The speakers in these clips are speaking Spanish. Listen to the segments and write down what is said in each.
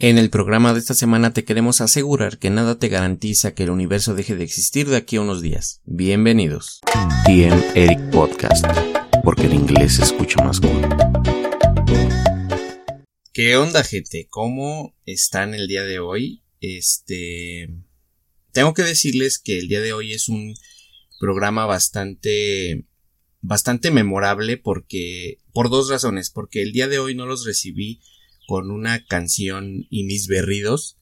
En el programa de esta semana te queremos asegurar que nada te garantiza que el universo deje de existir de aquí a unos días. Bienvenidos. TM Eric Podcast, porque en inglés se escucha más cool. ¿Qué onda, gente? ¿Cómo están el día de hoy? Este. Tengo que decirles que el día de hoy es un programa bastante. bastante memorable porque. por dos razones. Porque el día de hoy no los recibí con una canción y mis berridos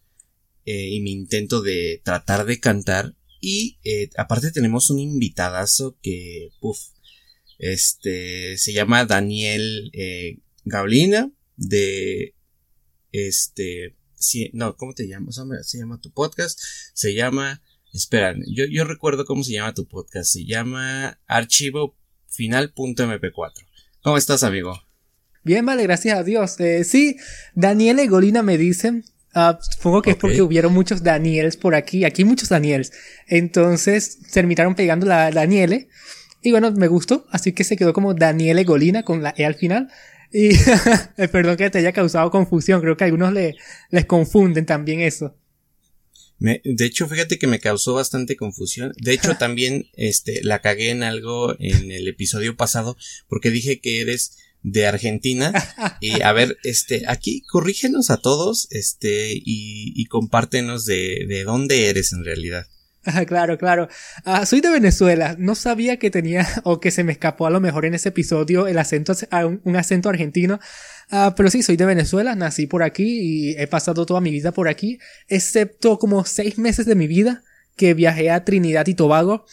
eh, y mi intento de tratar de cantar. Y eh, aparte tenemos un invitadazo que puff, este se llama Daniel eh, Gaulina de este no cómo te llamas se llama tu podcast. Se llama espera yo, yo recuerdo cómo se llama tu podcast. Se llama archivo final.mp4 ¿cómo estás amigo? Bien, vale, gracias a Dios. Eh, sí, Daniel y Golina me dicen. Uh, supongo que es porque hubieron muchos Daniels por aquí. Aquí hay muchos Daniels. Entonces terminaron pegando la Daniele. Y bueno, me gustó. Así que se quedó como Daniele Golina con la E al final. Y eh, perdón que te haya causado confusión. Creo que a algunos le, les confunden también eso. Me, de hecho, fíjate que me causó bastante confusión. De hecho, también este, la cagué en algo en el episodio pasado porque dije que eres de Argentina. Y a ver, este, aquí corrígenos a todos, este, y, y compártenos de, de dónde eres en realidad. Claro, claro. Ah, soy de Venezuela. No sabía que tenía o que se me escapó a lo mejor en ese episodio el acento, un acento argentino. Ah, pero sí, soy de Venezuela. Nací por aquí y he pasado toda mi vida por aquí, excepto como seis meses de mi vida que viajé a Trinidad y Tobago.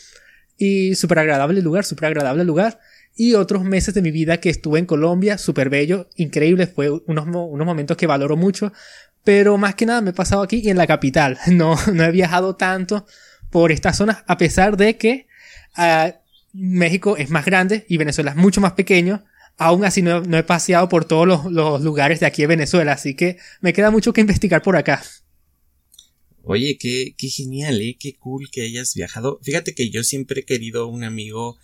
Y súper agradable lugar, súper agradable lugar y otros meses de mi vida que estuve en Colombia, súper bello, increíble, fue unos, unos momentos que valoro mucho, pero más que nada me he pasado aquí y en la capital, no, no he viajado tanto por estas zonas, a pesar de que uh, México es más grande y Venezuela es mucho más pequeño, aún así no, no he paseado por todos los, los, lugares de aquí de Venezuela, así que me queda mucho que investigar por acá. Oye, qué, qué genial, ¿eh? qué cool que hayas viajado. Fíjate que yo siempre he querido un amigo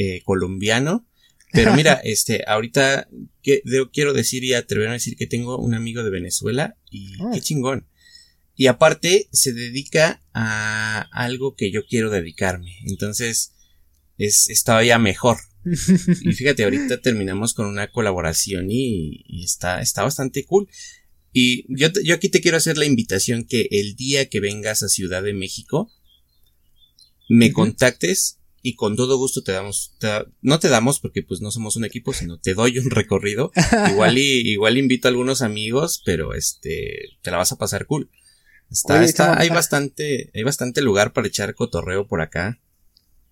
eh, colombiano. Pero mira, este, ahorita que, quiero decir y atreverme a decir que tengo un amigo de Venezuela y qué ah. chingón. Y aparte se dedica a algo que yo quiero dedicarme. Entonces, es, está ya mejor. y fíjate, ahorita terminamos con una colaboración y, está, está bastante cool. Y yo, yo aquí te quiero hacer la invitación que el día que vengas a Ciudad de México, me contactes y con todo gusto te damos, no te damos porque pues no somos un equipo, sino te doy un recorrido. igual y, igual invito a algunos amigos, pero este, te la vas a pasar cool. Está, está, hay bastante, hay bastante lugar para echar cotorreo por acá.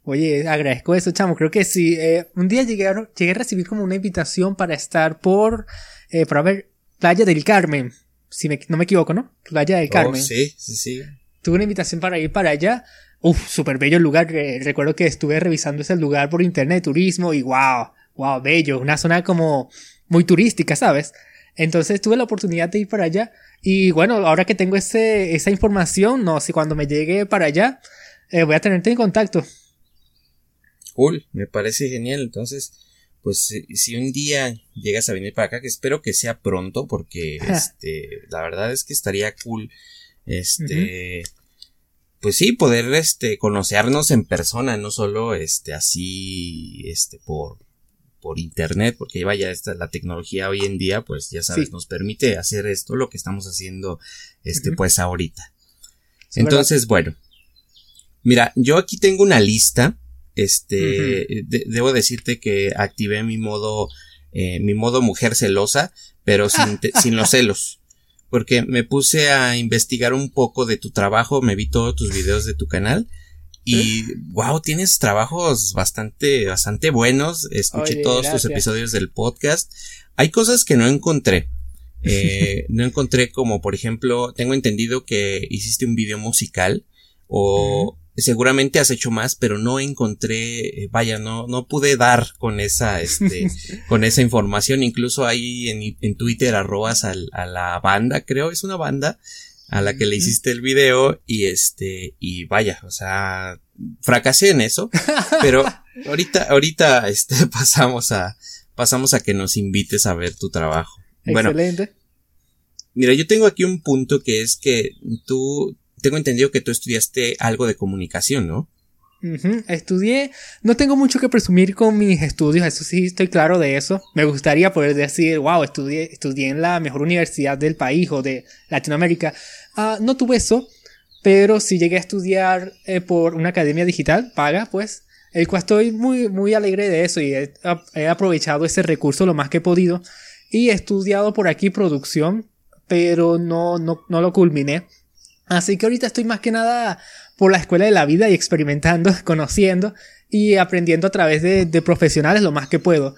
Oye, agradezco eso, chamo. Creo que sí. Eh, un día llegué a, llegué a recibir como una invitación para estar por, eh, para ver Playa del Carmen. Si no me equivoco, ¿no? Playa del oh, Carmen. sí, sí, sí. Tuve una invitación para ir para allá. Uf, súper bello el lugar. recuerdo que estuve revisando ese lugar por internet, turismo, y wow, wow, bello. Una zona como muy turística, ¿sabes? Entonces tuve la oportunidad de ir para allá. Y bueno, ahora que tengo ese, esa información, no sé, cuando me llegue para allá, eh, voy a tenerte en contacto. Cool, me parece genial. Entonces, pues si un día llegas a venir para acá, que espero que sea pronto, porque este, la verdad es que estaría cool. Este, pues sí, poder este conocernos en persona, no solo este así este por por internet, porque vaya esta la tecnología hoy en día, pues ya sabes, nos permite hacer esto lo que estamos haciendo este pues ahorita. Entonces, bueno. Mira, yo aquí tengo una lista, este debo decirte que activé mi modo eh, mi modo mujer celosa, pero sin, sin los celos porque me puse a investigar un poco de tu trabajo, me vi todos tus videos de tu canal y wow, tienes trabajos bastante, bastante buenos. Escuché todos tus episodios del podcast. Hay cosas que no encontré. Eh, no encontré como, por ejemplo, tengo entendido que hiciste un video musical o seguramente has hecho más, pero no encontré, eh, vaya, no, no pude dar con esa, este, con esa información. Incluso ahí en, en Twitter arrobas al, a la banda, creo, es una banda a la que le hiciste el video y este, y vaya, o sea, fracasé en eso, pero ahorita, ahorita, este, pasamos a, pasamos a que nos invites a ver tu trabajo. Excelente. mira, yo tengo aquí un punto que es que tú, tengo entendido que tú estudiaste algo de comunicación, ¿no? Estudié, no tengo mucho que presumir con mis estudios, eso sí estoy claro de eso. Me gustaría poder decir, wow, estudié, estudié en la mejor universidad del país o de Latinoamérica. Ah, no tuve eso, pero sí llegué a estudiar eh, por una academia digital, paga, pues, el cual estoy muy, muy alegre de eso y he, he aprovechado ese recurso lo más que he podido. Y he estudiado por aquí producción, pero no, no, no lo culminé. Así que ahorita estoy más que nada por la escuela de la vida y experimentando, conociendo y aprendiendo a través de, profesionales lo más que puedo.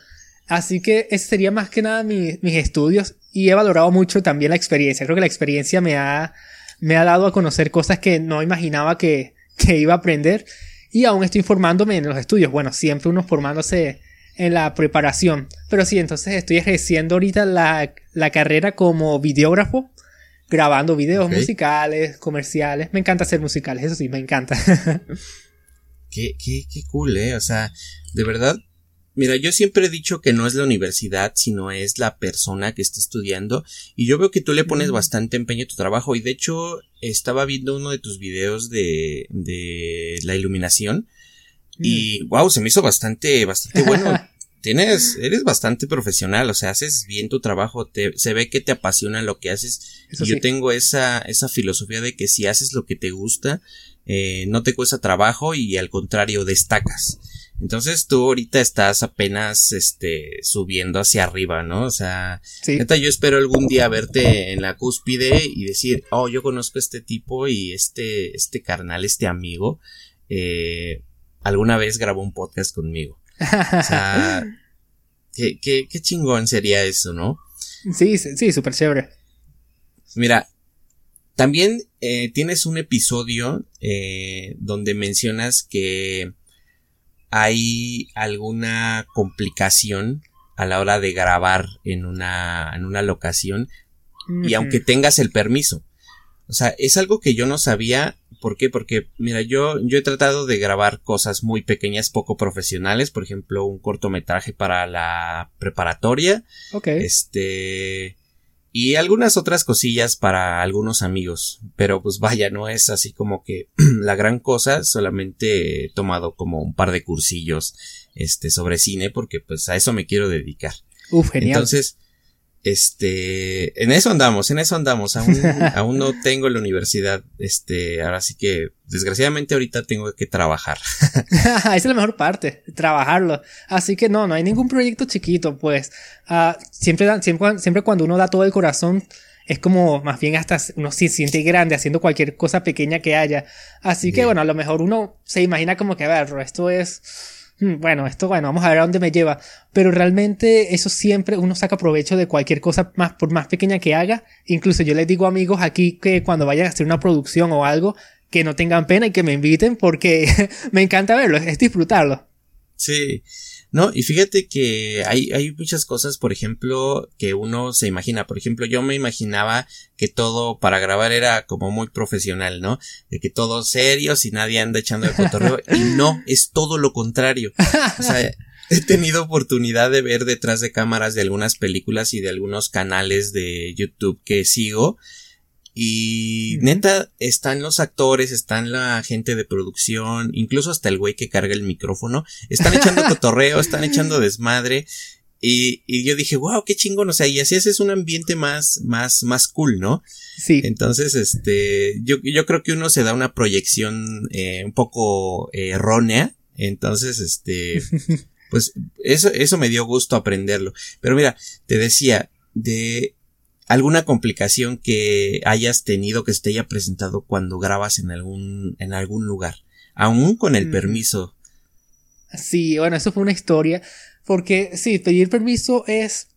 Así que ese sería más que nada mis estudios y he valorado mucho también la experiencia. Creo que la experiencia me ha, me ha dado a conocer cosas que no imaginaba que, que iba a aprender y aún estoy formándome en los estudios. Bueno, siempre uno formándose en la preparación. Pero sí, entonces estoy ejerciendo ahorita la, la carrera como videógrafo grabando videos musicales, comerciales. Me encanta hacer musicales, eso sí, me encanta. qué, qué, qué cool, eh. O sea, de verdad. Mira, yo siempre he dicho que no es la universidad, sino es la persona que está estudiando. Y yo veo que tú le pones mm. bastante empeño a tu trabajo. Y de hecho, estaba viendo uno de tus videos de, de la iluminación. Y wow, mm. se me hizo bastante, bastante bueno. tienes, eres bastante profesional, o sea, haces bien tu trabajo, te, se ve que te apasiona lo que haces. y yo tengo esa, esa filosofía de que si haces lo que te gusta, eh, no te cuesta trabajo y al contrario destacas. Entonces tú ahorita estás apenas, este, subiendo hacia arriba, ¿no? O sea, neta, yo espero algún día verte en la cúspide y decir, oh, yo conozco a este tipo y este, este carnal, este amigo, eh, alguna vez grabó un podcast conmigo. O sea, qué, qué, qué chingón sería eso, ¿no? Sí, sí, súper chévere. Mira, también eh, tienes un episodio eh, donde mencionas que hay alguna complicación a la hora de grabar en una, en una locación y aunque tengas el permiso. O sea, es algo que yo no sabía. ¿Por qué? Porque, mira, yo, yo he tratado de grabar cosas muy pequeñas, poco profesionales. Por ejemplo, un cortometraje para la preparatoria. Ok. Este. Y algunas otras cosillas para algunos amigos. Pero pues vaya, no es así como que la gran cosa. Solamente he tomado como un par de cursillos, este, sobre cine, porque pues a eso me quiero dedicar. Uf, genial. Entonces, este, en eso andamos, en eso andamos. Aún, aún no tengo la universidad. Este, ahora sí que, desgraciadamente ahorita tengo que trabajar. Esa es la mejor parte, trabajarlo. Así que no, no hay ningún proyecto chiquito, pues. Uh, siempre, siempre, siempre cuando uno da todo el corazón, es como más bien hasta uno se siente grande haciendo cualquier cosa pequeña que haya. Así que bueno, a lo mejor uno se imagina como que, a ver, esto es bueno, esto, bueno, vamos a ver a dónde me lleva. Pero realmente eso siempre uno saca provecho de cualquier cosa más, por más pequeña que haga. Incluso yo les digo amigos aquí que cuando vayan a hacer una producción o algo, que no tengan pena y que me inviten porque me encanta verlo, es disfrutarlo. Sí. No, y fíjate que hay, hay muchas cosas, por ejemplo, que uno se imagina. Por ejemplo, yo me imaginaba que todo para grabar era como muy profesional, ¿no? De que todo serio, si nadie anda echando el cotorreo. y no, es todo lo contrario. O sea, he tenido oportunidad de ver detrás de cámaras de algunas películas y de algunos canales de YouTube que sigo y neta, están los actores, están la gente de producción, incluso hasta el güey que carga el micrófono, están echando cotorreo, están echando desmadre. Y, y yo dije, wow, qué chingón, o sea, y así es un ambiente más, más, más cool, ¿no? Sí. Entonces, este, yo, yo creo que uno se da una proyección eh, un poco eh, errónea. Entonces, este, pues eso, eso me dio gusto aprenderlo. Pero mira, te decía, de alguna complicación que hayas tenido que se te haya presentado cuando grabas en algún, en algún lugar, aún con el mm. permiso. Sí, bueno, eso fue una historia, porque sí, pedir permiso es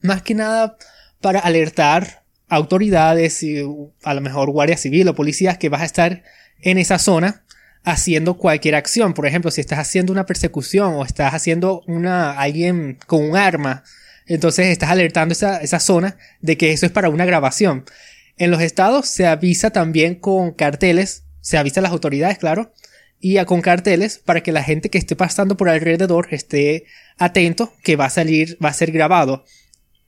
más que nada para alertar autoridades y a lo mejor guardia civil o policías que vas a estar en esa zona haciendo cualquier acción. Por ejemplo, si estás haciendo una persecución o estás haciendo una alguien con un arma entonces estás alertando esa, esa zona de que eso es para una grabación. En los estados se avisa también con carteles, se avisa a las autoridades, claro, y a, con carteles para que la gente que esté pasando por alrededor esté atento que va a salir, va a ser grabado.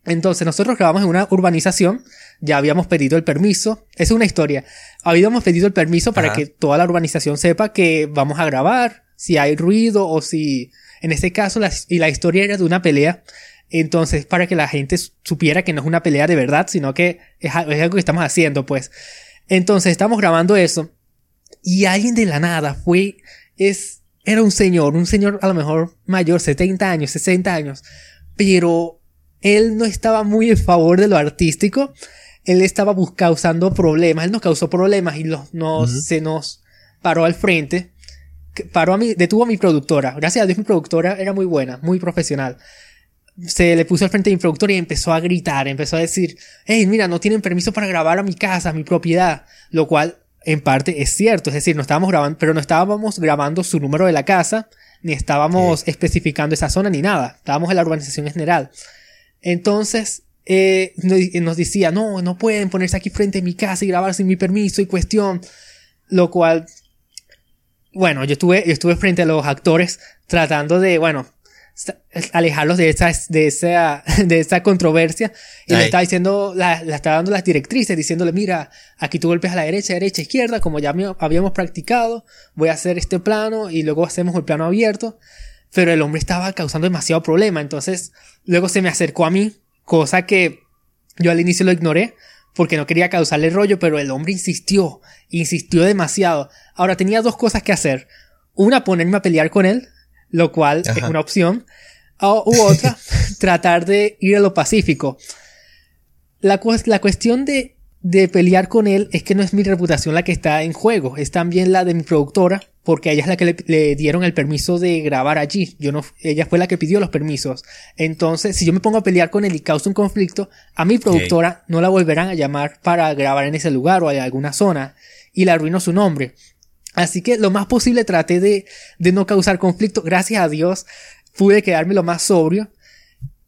Entonces nosotros grabamos en una urbanización, ya habíamos pedido el permiso, es una historia, habíamos pedido el permiso para que toda la urbanización sepa que vamos a grabar, si hay ruido o si, en este caso, la, y la historia era de una pelea, entonces para que la gente supiera que no es una pelea de verdad, sino que es, algo que estamos haciendo, pues. Entonces estamos grabando eso y alguien de la nada fue, es, era un señor, un señor a lo mejor mayor, 70 años, 60 años, pero él no estaba muy en favor de lo artístico, él estaba causando problemas, él nos causó problemas y los, nos, se nos paró al frente, paró a mí, detuvo a mi productora, gracias a Dios mi productora era muy buena, muy profesional. Se le puso al frente de mi y empezó a gritar, empezó a decir, hey, mira, no tienen permiso para grabar a mi casa, a mi propiedad, lo cual en parte es cierto, es decir, no estábamos grabando, pero no estábamos grabando su número de la casa, ni estábamos especificando esa zona, ni nada, estábamos en la urbanización general. Entonces, eh, nos decía, no, no pueden ponerse aquí frente a mi casa y grabar sin mi permiso y cuestión. Lo cual, bueno, yo estuve, yo estuve frente a los actores tratando de, bueno, alejarlos de esa, de esa, de esa controversia. Y le estaba diciendo, la, la estaba dando las directrices, diciéndole, mira, aquí tú golpes a la derecha, derecha, izquierda, como ya habíamos practicado, voy a hacer este plano y luego hacemos el plano abierto pero el hombre estaba causando demasiado problema. Entonces, luego se me acercó a mí, cosa que yo al inicio lo ignoré porque no quería causarle rollo, pero el hombre insistió, insistió demasiado. Ahora tenía dos cosas que hacer. Una, ponerme a pelear con él, lo cual es una opción. O, u otra, tratar de ir a lo pacífico. La, la cuestión de, de pelear con él es que no es mi reputación la que está en juego, es también la de mi productora, porque ella es la que le, dieron el permiso de grabar allí. Yo no, ella fue la que pidió los permisos. Entonces, si yo me pongo a pelear con él y causa un conflicto, a mi productora no la volverán a llamar para grabar en ese lugar o en alguna zona y le arruino su nombre. Así que lo más posible traté de, de no causar conflicto. Gracias a Dios pude quedarme lo más sobrio.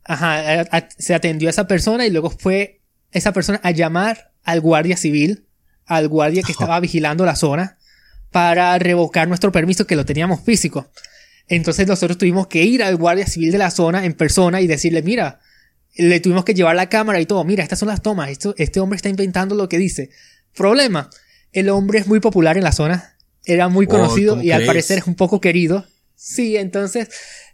Ajá, se atendió a esa persona y luego fue esa persona a llamar al guardia civil, al guardia que estaba vigilando la zona para revocar nuestro permiso que lo teníamos físico. Entonces nosotros tuvimos que ir al guardia civil de la zona en persona y decirle, mira, le tuvimos que llevar la cámara y todo, mira, estas son las tomas, Esto, este hombre está inventando lo que dice. Problema, el hombre es muy popular en la zona, era muy oh, conocido y al parecer es un poco querido. Sí, entonces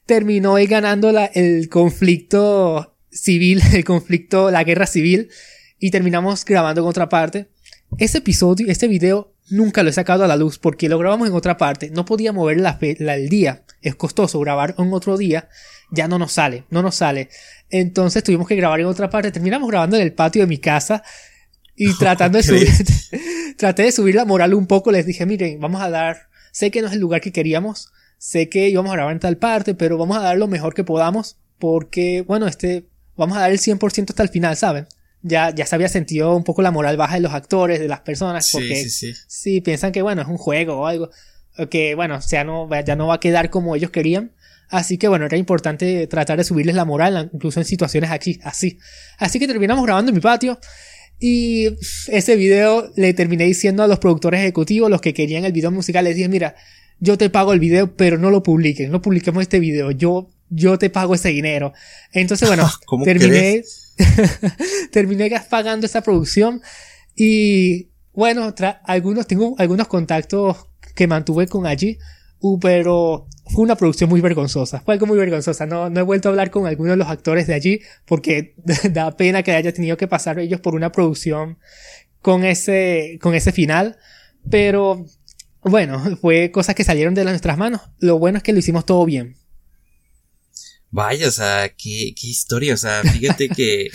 terminó ganando la, el conflicto civil, el conflicto, la guerra civil y terminamos grabando en otra parte. Ese episodio, este video nunca lo he sacado a la luz porque lo grabamos en otra parte. No podía mover la, el día. Es costoso grabar en otro día. Ya no nos sale, no nos sale. Entonces tuvimos que grabar en otra parte. Terminamos grabando en el patio de mi casa y tratando de subir, traté de subir la moral un poco. Les dije, miren, vamos a dar, sé que no es el lugar que queríamos. Sé que íbamos a grabar en tal parte, pero vamos a dar lo mejor que podamos porque, bueno, este, vamos a dar el 100% hasta el final, ¿saben? ya, ya se había sentido un poco la moral baja de los actores, de las personas, porque sí, sí, piensan que bueno, es un juego o algo, que bueno, o sea, no, ya no va a quedar como ellos querían. Así que bueno, era importante tratar de subirles la moral, incluso en situaciones aquí, así. Así que terminamos grabando en mi patio. Y ese video le terminé diciendo a los productores ejecutivos, los que querían el video musical, les dije, mira, yo te pago el video, pero no lo publiquen, no publiquemos este video, yo, yo te pago ese dinero. Entonces, bueno, terminé, terminé pagando esa producción y bueno, algunos, tengo algunos contactos que mantuve con allí, pero fue una producción muy vergonzosa, fue algo muy vergonzosa, no, no he vuelto a hablar con algunos de los actores de allí porque da pena que haya tenido que pasar ellos por una producción con ese, con ese final, pero bueno, fue cosas que salieron de nuestras manos, lo bueno es que lo hicimos todo bien. Vaya, o sea, qué, qué historia, o sea, fíjate que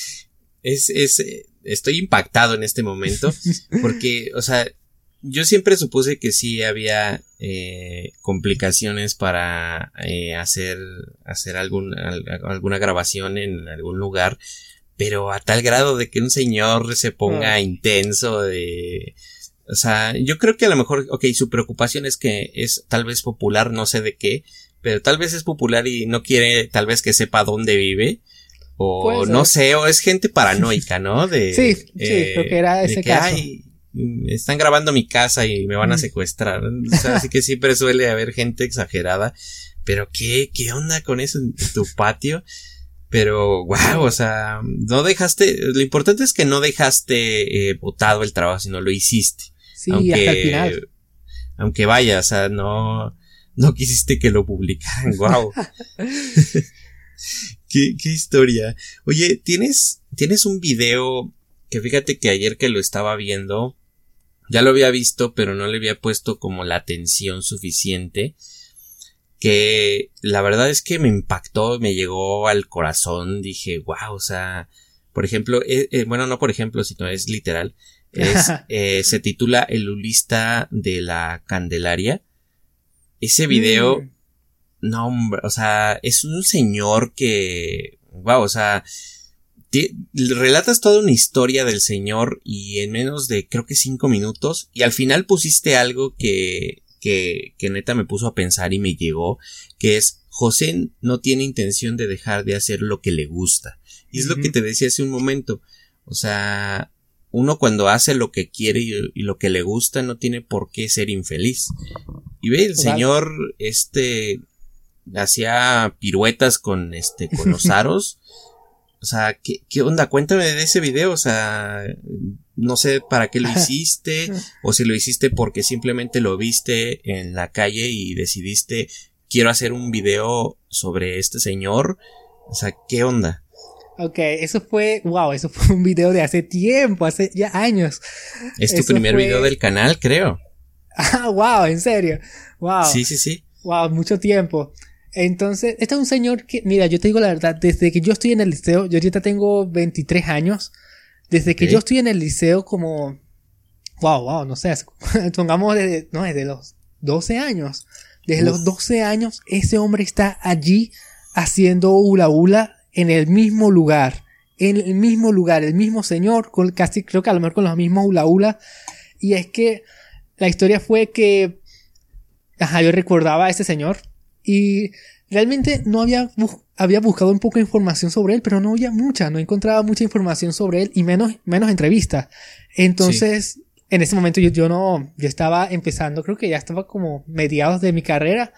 es, es, estoy impactado en este momento, porque, o sea, yo siempre supuse que sí había eh, complicaciones para eh, hacer, hacer algún, alguna grabación en algún lugar, pero a tal grado de que un señor se ponga ah. intenso de, o sea, yo creo que a lo mejor, ok, su preocupación es que es tal vez popular, no sé de qué, pero tal vez es popular y no quiere tal vez que sepa dónde vive. O no sé, o es gente paranoica, ¿no? De, sí, sí, eh, creo que era ese caso. están grabando mi casa y me van a secuestrar. O sea, así que siempre suele haber gente exagerada. Pero qué, qué onda con eso en tu patio. Pero, wow, o sea, no dejaste, lo importante es que no dejaste eh, botado el trabajo, sino lo hiciste. Sí, hasta el final. Aunque vaya, o sea, no, no quisiste que lo publicaran, wow. qué, qué historia. Oye, ¿tienes, tienes un video que fíjate que ayer que lo estaba viendo, ya lo había visto, pero no le había puesto como la atención suficiente. Que la verdad es que me impactó, me llegó al corazón, dije, wow, o sea, por ejemplo, eh, eh, bueno, no por ejemplo, sino es literal, es, eh, se titula El Ulista de la Candelaria. Ese video, mm. no, hombre, o sea, es un señor que, wow, o sea, relatas toda una historia del señor y en menos de creo que cinco minutos y al final pusiste algo que, que, que neta me puso a pensar y me llegó, que es José no tiene intención de dejar de hacer lo que le gusta. Y es lo que te decía hace un momento. O sea, uno cuando hace lo que quiere y, lo que le gusta no tiene por qué ser infeliz. Y ve, el señor, este, hacía piruetas con, este, con los aros o sea, ¿qué, ¿qué, onda? Cuéntame de ese video, o sea, no sé para qué lo hiciste, o si lo hiciste porque simplemente lo viste en la calle y decidiste, quiero hacer un video sobre este señor, o sea, ¿qué onda? Ok, eso fue, wow, eso fue un video de hace tiempo, hace ya años. Es tu primer video del canal, creo. Ah, wow, en serio. Wow. Sí, sí, sí. Wow, mucho tiempo. Entonces, este es un señor que, mira, yo te digo la verdad, desde que yo estoy en el liceo, yo ahorita tengo 23 años, desde que yo estoy en el liceo como, wow, wow, no sé, pongamos desde, no, desde los 12 años. Desde los 12 años, ese hombre está allí haciendo hula hula en el mismo lugar. En el mismo lugar, el mismo señor, con casi creo que a lo mejor con los mismos hula hula. Y es que la historia fue que, ajá, yo recordaba a ese señor y realmente no había, había buscado un poco de información sobre él, pero no había mucha, no encontraba mucha información sobre él y menos, menos entrevistas. Entonces, en ese momento yo, yo no, yo estaba empezando, creo que ya estaba como mediados de mi carrera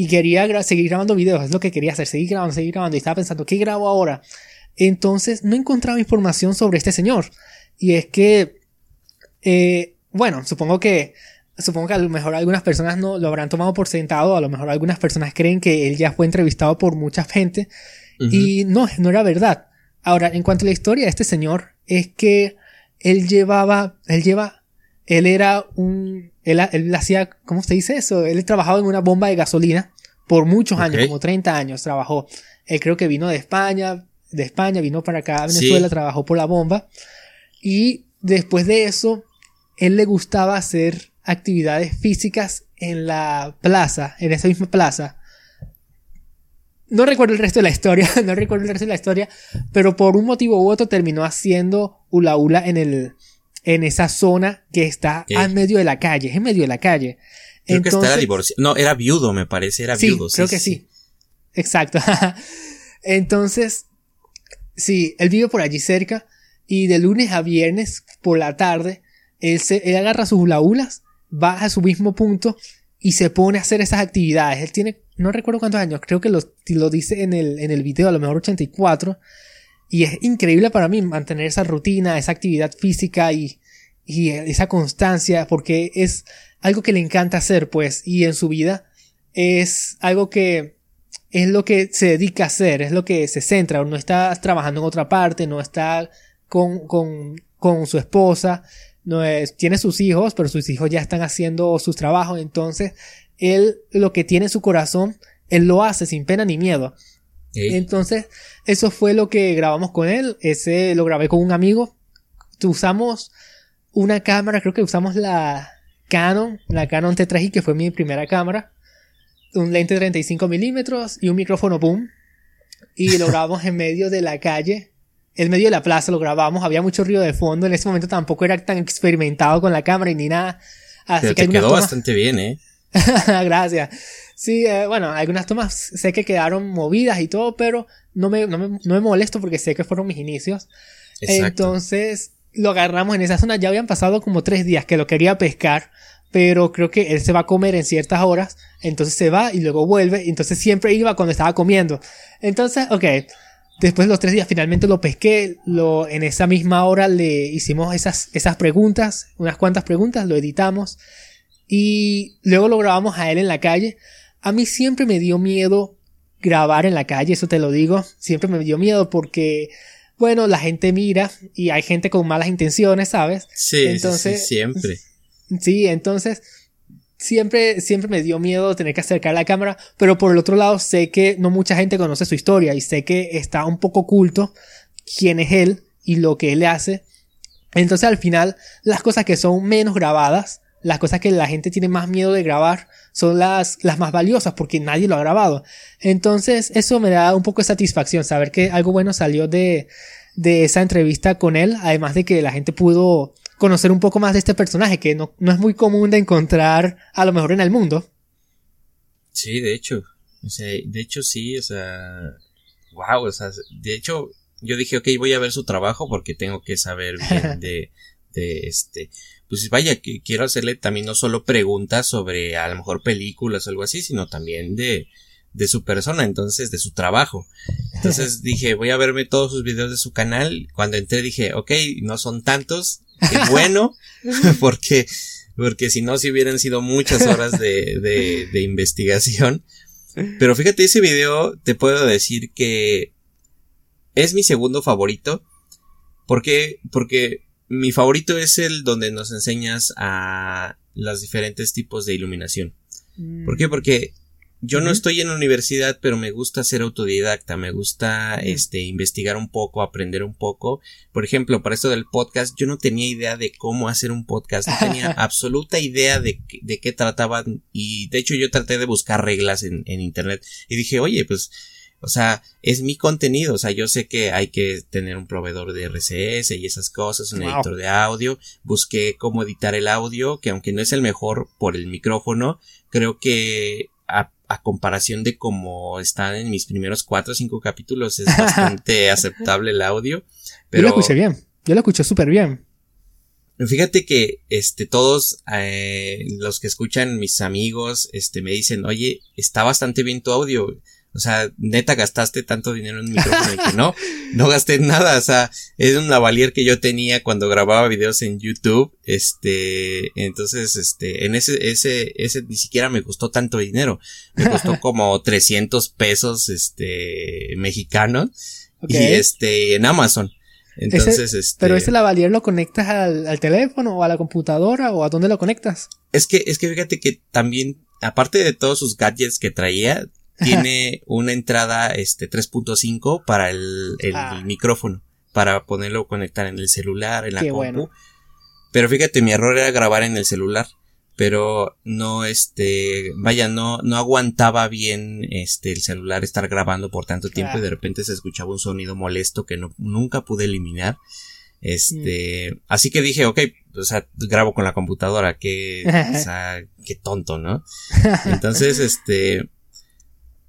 y quería seguir grabando videos, es lo que quería hacer, seguir grabando, seguir grabando y estaba pensando, ¿qué grabo ahora? Entonces no encontraba información sobre este señor. Y es que, eh, bueno, supongo que supongo que a lo mejor algunas personas no lo habrán tomado por sentado, a lo mejor algunas personas creen que él ya fue entrevistado por mucha gente y no, no era verdad. Ahora, en cuanto a la historia de este señor, es que él llevaba, él lleva, él era un, él, él hacía, ¿cómo se dice eso? Él trabajaba en una bomba de gasolina por muchos años, como 30 años trabajó. Él creo que vino de España, de España, vino para acá a Venezuela, trabajó por la bomba. Y después de eso, él le gustaba hacer actividades físicas en la plaza, en esa misma plaza. No recuerdo el resto de la historia, no recuerdo el resto de la historia, pero por un motivo u otro terminó haciendo hula hula en el, en esa zona que está en medio de la calle, en medio de la calle. Creo que estaba divorciado. No, era viudo, me parece, era viudo. Sí, creo que sí. Exacto. Entonces, sí, él vive por allí cerca y de lunes a viernes por la tarde, él, se, él agarra sus hula hulas va a su mismo punto y se pone a hacer esas actividades. Él tiene, no recuerdo cuántos años, creo que lo, lo dice en el, en el video, a lo mejor 84. Y es increíble para mí mantener esa rutina, esa actividad física y, y esa constancia, porque es algo que le encanta hacer, pues, y en su vida es algo que es lo que se dedica a hacer, es lo que se centra, no está trabajando en otra parte, no está con, con, con su esposa, no es, tiene sus hijos, pero sus hijos ya están haciendo sus trabajos, entonces él lo que tiene en su corazón, él lo hace sin pena ni miedo. Entonces, eso fue lo que grabamos con él, ese lo grabé con un amigo, usamos una cámara, creo que usamos la Canon, la Canon T3i, que fue mi primera cámara, un lente 35 milímetros y un micrófono boom, y lo grabamos en medio de la calle, en medio de la plaza lo grabamos, había mucho ruido de fondo, en ese momento tampoco era tan experimentado con la cámara y ni nada. Así que te quedó bastante bien, ¿eh? Gracias. Sí, eh, bueno, algunas tomas sé que quedaron movidas y todo, pero no me, no me, no me molesto porque sé que fueron mis inicios. Entonces, lo agarramos en esa zona. Ya habían pasado como tres días que lo quería pescar, pero creo que él se va a comer en ciertas horas. Entonces se va y luego vuelve. Entonces siempre iba cuando estaba comiendo. Entonces, ok Después de los tres días finalmente lo pesqué, lo, en esa misma hora le hicimos esas, esas preguntas, unas cuantas preguntas, lo editamos y luego lo grabamos a él en la calle. A mí siempre me dio miedo grabar en la calle, eso te lo digo, siempre me dio miedo porque bueno, la gente mira y hay gente con malas intenciones, ¿sabes? Sí, entonces, sí, siempre. Sí, entonces siempre, siempre me dio miedo tener que acercar la cámara, pero por el otro lado sé que no mucha gente conoce su historia y sé que está un poco oculto quién es él y lo que él hace. Entonces al final las cosas que son menos grabadas, las cosas que la gente tiene más miedo de grabar, son las, las más valiosas porque nadie lo ha grabado. Entonces eso me da un poco de satisfacción saber que algo bueno salió de, de esa entrevista con él, además de que la gente pudo conocer un poco más de este personaje que no, no es muy común de encontrar a lo mejor en el mundo. Sí, de hecho. O sea, de hecho sí, o sea, wow, o sea, de hecho yo dije, ok, voy a ver su trabajo porque tengo que saber bien de, de este, pues vaya, que quiero hacerle también no solo preguntas sobre a lo mejor películas o algo así, sino también de, de su persona, entonces, de su trabajo. Entonces dije, voy a verme todos sus videos de su canal. Cuando entré dije, ok, no son tantos, qué bueno, porque, porque si no, si hubieran sido muchas horas de, de, de investigación. Pero fíjate, ese video te puedo decir que es mi segundo favorito. ¿Por qué? Porque mi favorito es el donde nos enseñas a los diferentes tipos de iluminación. ¿Por qué? Mm. Porque yo no estoy en la universidad, pero me gusta ser autodidacta, me gusta este investigar un poco, aprender un poco. Por ejemplo, para esto del podcast, yo no tenía idea de cómo hacer un podcast, no tenía absoluta idea de, de qué trataban y de hecho yo traté de buscar reglas en, en internet y dije, oye, pues o sea, es mi contenido. O sea, yo sé que hay que tener un proveedor de RCS y esas cosas, un editor de audio. Busqué cómo editar el audio, que aunque no es el mejor por el micrófono, creo que a, comparación de cómo están en mis primeros cuatro o cinco capítulos es bastante aceptable el audio. Pero... Yo lo escuché bien. Yo lo escuché súper bien. Fíjate que, este, todos, eh, los que escuchan mis amigos, este, me dicen, oye, está bastante bien tu audio o sea, neta gastaste tanto dinero en un micrófono y que no, no gasté nada. O sea, es un lavalier que yo tenía cuando grababa videos en YouTube. Este, entonces, este, en ese, ese, ese ni siquiera me costó tanto dinero. Me costó como 300 pesos, este, mexicanos. Y este, en Amazon. Entonces, este. Pero ese lavalier lo conectas al, al teléfono o a la computadora o a dónde lo conectas? Es que, es que fíjate que también aparte de todos sus gadgets que traía, tiene una entrada este 3.5 para el, el ah. micrófono, para ponerlo conectar en el celular, en la compu. Pero fíjate, mi error era grabar en el celular, pero no este, vaya, no no aguantaba bien este el celular estar grabando por tanto tiempo y de repente se escuchaba un sonido molesto que no nunca pude eliminar. Este, mm. así que dije, ok, o sea, grabo con la computadora, que, o sea, qué tonto, ¿no? Entonces, este,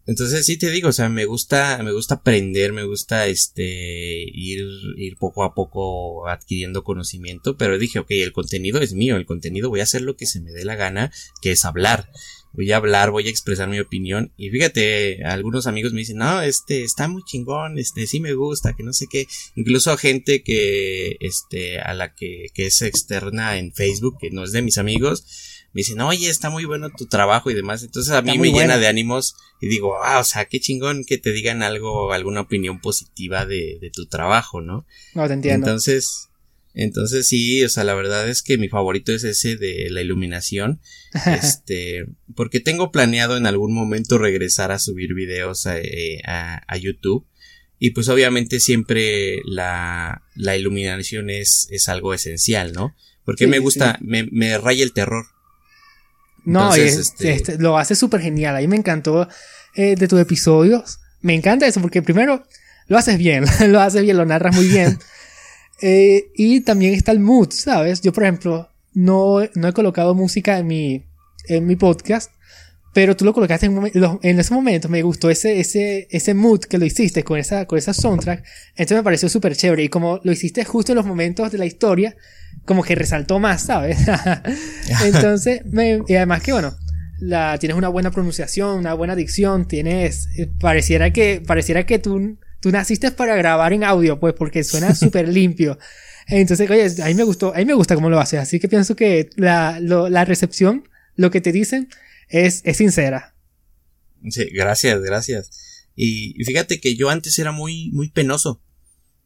entonces sí te digo, o sea, me gusta, me gusta aprender, me gusta este ir, ir poco a poco adquiriendo conocimiento, pero dije, ok, el contenido es mío, el contenido voy a hacer lo que se me dé la gana, que es hablar. Voy a hablar, voy a expresar mi opinión. Y fíjate, algunos amigos me dicen, no, este, está muy chingón, este, sí me gusta, que no sé qué. Incluso gente que, este, a la que, que es externa en Facebook, que no es de mis amigos, me dicen, oye, está muy bueno tu trabajo y demás. Entonces a mí me llena de ánimos y digo, ah, o sea, qué chingón que te digan algo, alguna opinión positiva de, de tu trabajo, ¿no? No, te entiendo. Entonces, entonces sí, o sea, la verdad es que mi favorito es ese de la iluminación. este, porque tengo planeado en algún momento regresar a subir videos a, eh, a, a YouTube. Y pues obviamente siempre la, la iluminación es, es algo esencial, ¿no? Porque me gusta, me, me raya el terror. No, este, este... lo hace súper genial. A mí me encantó eh, de tus episodios. Me encanta eso porque primero lo haces bien, lo haces bien, lo narras muy bien. eh, y también está el mood, ¿sabes? Yo, por ejemplo, no, no he colocado música en mi, en mi podcast, pero tú lo colocaste en, en ese momento. Me gustó ese, ese, ese mood que lo hiciste con esa, con esa soundtrack. Entonces me pareció súper chévere. Y como lo hiciste justo en los momentos de la historia, como que resaltó más, ¿sabes? Entonces, me, y además que bueno, la, tienes una buena pronunciación, una buena dicción, tienes, eh, pareciera que, pareciera que tú tú naciste para grabar en audio, pues, porque suena súper limpio. Entonces, oye, a mí me gustó, a mí me gusta cómo lo haces, así que pienso que la, la recepción, lo que te dicen, es, es sincera. Sí, gracias, gracias. Y, fíjate que yo antes era muy, muy penoso.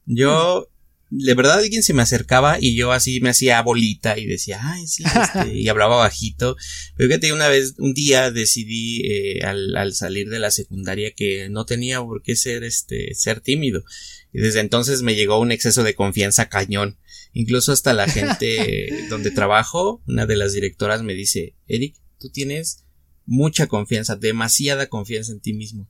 Yo, de verdad alguien se me acercaba y yo así me hacía bolita y decía, ay, sí, este", y hablaba bajito. Pero fíjate, una vez, un día decidí, eh, al, al, salir de la secundaria que no tenía por qué ser, este, ser tímido. Y desde entonces me llegó un exceso de confianza cañón. Incluso hasta la gente donde trabajo, una de las directoras me dice, Eric, tú tienes mucha confianza, demasiada confianza en ti mismo.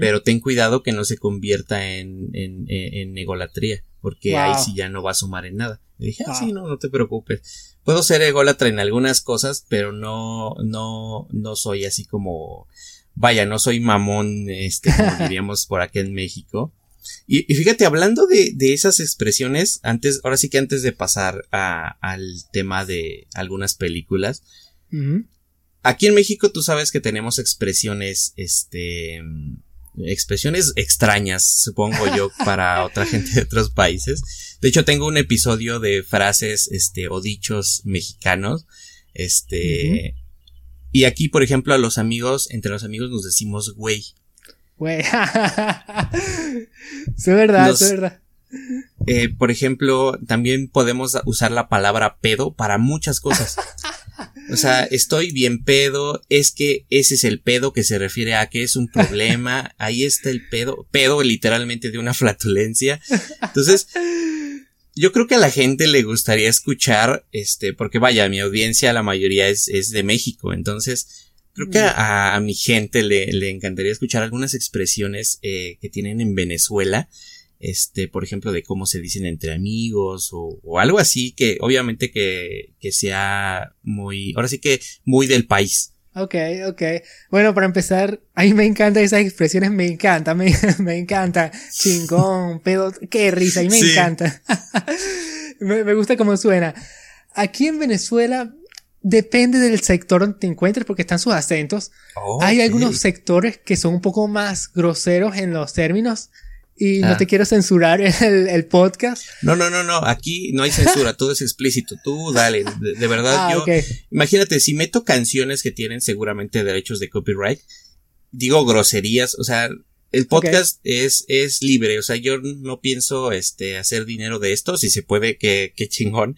Pero ten cuidado que no se convierta en, en, en, egolatría, porque ahí sí ya no va a sumar en nada. Y dije, ah, sí, no, no te preocupes. Puedo ser ególatra en algunas cosas, pero no, no, no soy así como, vaya, no soy mamón, este, como diríamos por aquí en México. Y, fíjate, hablando de, de, esas expresiones, antes, ahora sí que antes de pasar a, al tema de algunas películas, aquí en México tú sabes que tenemos expresiones, este, expresiones extrañas, supongo yo, para otra gente de otros países. De hecho, tengo un episodio de frases, este, o dichos mexicanos, este, y aquí, por ejemplo, a los amigos, entre los amigos nos decimos güey. Güey. es verdad, es verdad. Eh, por ejemplo, también podemos usar la palabra pedo para muchas cosas. O sea, estoy bien pedo, es que ese es el pedo que se refiere a que es un problema, ahí está el pedo, pedo literalmente de una flatulencia. Entonces, yo creo que a la gente le gustaría escuchar, este, porque vaya, mi audiencia, la mayoría es, es de México, entonces, creo que a, mi gente le, le, encantaría escuchar algunas expresiones eh, que tienen en Venezuela este, por ejemplo, de cómo se dicen entre amigos o, o algo así que obviamente que, que sea muy, ahora sí que muy del país. Ok, ok. Bueno, para empezar, a mí me encantan esas expresiones, me encanta, me, me encanta. Chingón, pedo, qué risa, y me encanta. me, me, gusta cómo suena. Aquí en Venezuela, depende del sector donde te encuentres porque están sus acentos. Hay algunos sectores que son un poco más groseros en los términos y no ah. te quiero censurar el, el, podcast. No, no, no, no. Aquí no hay censura, todo es explícito. Tú dale. De, verdad, ah, yo. Imagínate, si meto canciones que tienen seguramente derechos de copyright, digo groserías, o sea, el podcast es, es libre, o sea, yo no pienso, este, hacer dinero de esto, si se puede, que, que chingón.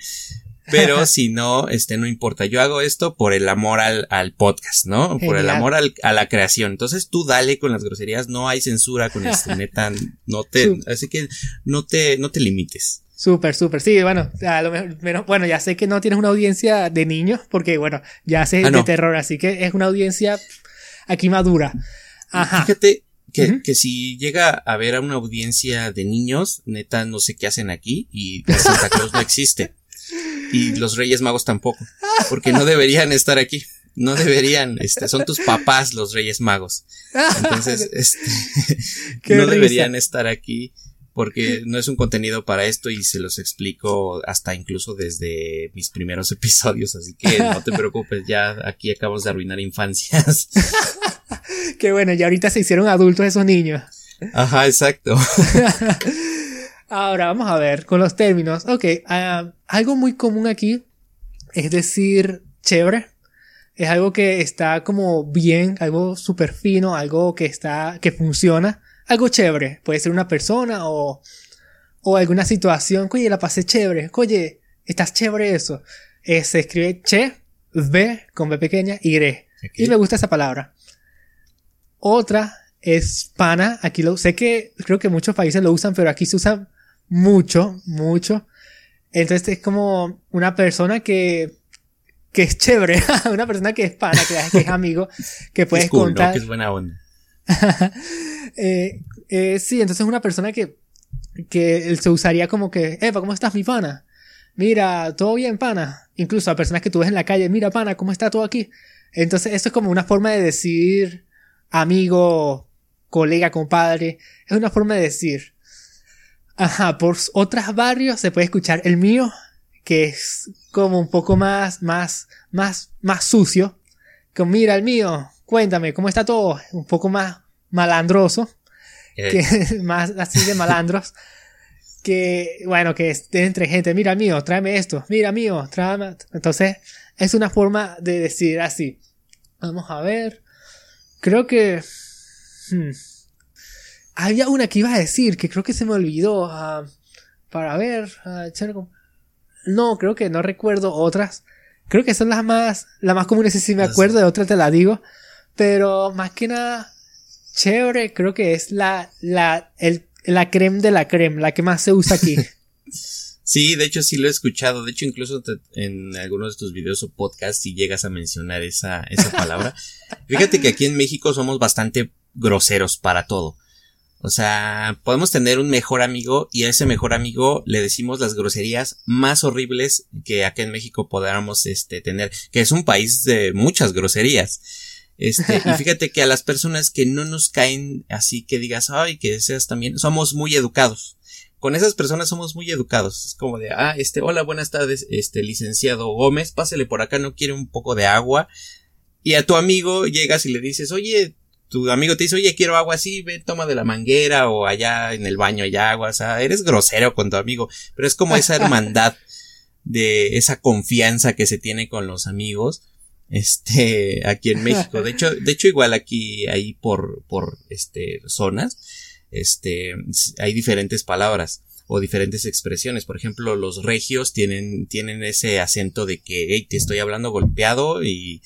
Pero si no, este, no importa. Yo hago esto por el amor al, al podcast, ¿no? Por el amor al, a la creación. Entonces tú dale con las groserías, no hay censura con esto, neta, no te, así que no te, no te limites. Súper, súper. Sí, bueno, a lo mejor, bueno, ya sé que no tienes una audiencia de niños, porque bueno, ya sé ah, de terror, así que es una audiencia aquí madura. Ajá. Fíjate que, que si llega a haber a una audiencia de niños, neta, no sé qué hacen aquí y Santa Claus no existe y los Reyes Magos tampoco, porque no deberían estar aquí. No deberían, este, son tus papás los Reyes Magos. Entonces, este, no deberían estar aquí porque no es un contenido para esto y se los explico hasta incluso desde mis primeros episodios, así que no te preocupes, ya aquí acabamos de arruinar infancias. Qué bueno, y ahorita se hicieron adultos esos niños. Ajá, exacto. Ahora vamos a ver con los términos. Ok, uh, algo muy común aquí es decir chévere. Es algo que está como bien, algo súper fino, algo que está, que funciona. Algo chévere. Puede ser una persona o, o alguna situación. Oye, la pasé chévere. Oye, estás chévere eso. Eh, se escribe che, v con b pequeña y gre. Y me gusta esa palabra. Otra es pana. Aquí lo sé que creo que muchos países lo usan, pero aquí se usa mucho, mucho. Entonces es como una persona que, que es chévere, una persona que es pana, que, es amigo, que puedes contar. Que es buena onda. eh, eh, sí, entonces una persona que, que se usaría como que, Epa, ¿cómo estás, mi pana? Mira, todo bien, pana. Incluso a personas que tú ves en la calle, mira, pana, ¿cómo está todo aquí? Entonces, eso es como una forma de decir amigo, colega, compadre. Es una forma de decir. Ajá, por otros barrios se puede escuchar el mío, que es como un poco más, más, más, más sucio. Que mira el mío, cuéntame, ¿cómo está todo? Un poco más malandroso. que más así de malandros. que, bueno, que estén entre gente, mira mío, tráeme esto, mira mío, tráeme. Entonces, es una forma de decir así. Vamos a ver. Creo que... Hmm, había una que iba a decir, que creo que se me olvidó. Ah, para ver. Ah, no, creo que no recuerdo otras. Creo que son las más, las más comunes si me acuerdo, de otras te la digo. Pero más que nada, chévere, creo que es la, la, el, la creme de la creme, la que más se usa aquí. Sí, de hecho sí lo he escuchado. De hecho, incluso en algunos de tus videos o podcasts si llegas a mencionar esa, esa palabra. Fíjate que aquí en México somos bastante groseros para todo. O sea, podemos tener un mejor amigo y a ese mejor amigo le decimos las groserías más horribles que acá en México podamos este, tener, que es un país de muchas groserías. Este, y fíjate que a las personas que no nos caen así que digas, ay, que deseas también, somos muy educados. Con esas personas somos muy educados. Es como de, ah, este, hola, buenas tardes, este, licenciado Gómez, pásele por acá, no quiere un poco de agua. Y a tu amigo llegas y le dices, oye, tu amigo te dice, oye, quiero agua así, ve, toma de la manguera o allá en el baño hay agua, o sea, eres grosero con tu amigo, pero es como esa hermandad de esa confianza que se tiene con los amigos, este, aquí en México. De hecho, de hecho igual aquí, ahí por, por, este, zonas, este, hay diferentes palabras o diferentes expresiones. Por ejemplo, los regios tienen, tienen ese acento de que, hey, te estoy hablando golpeado y,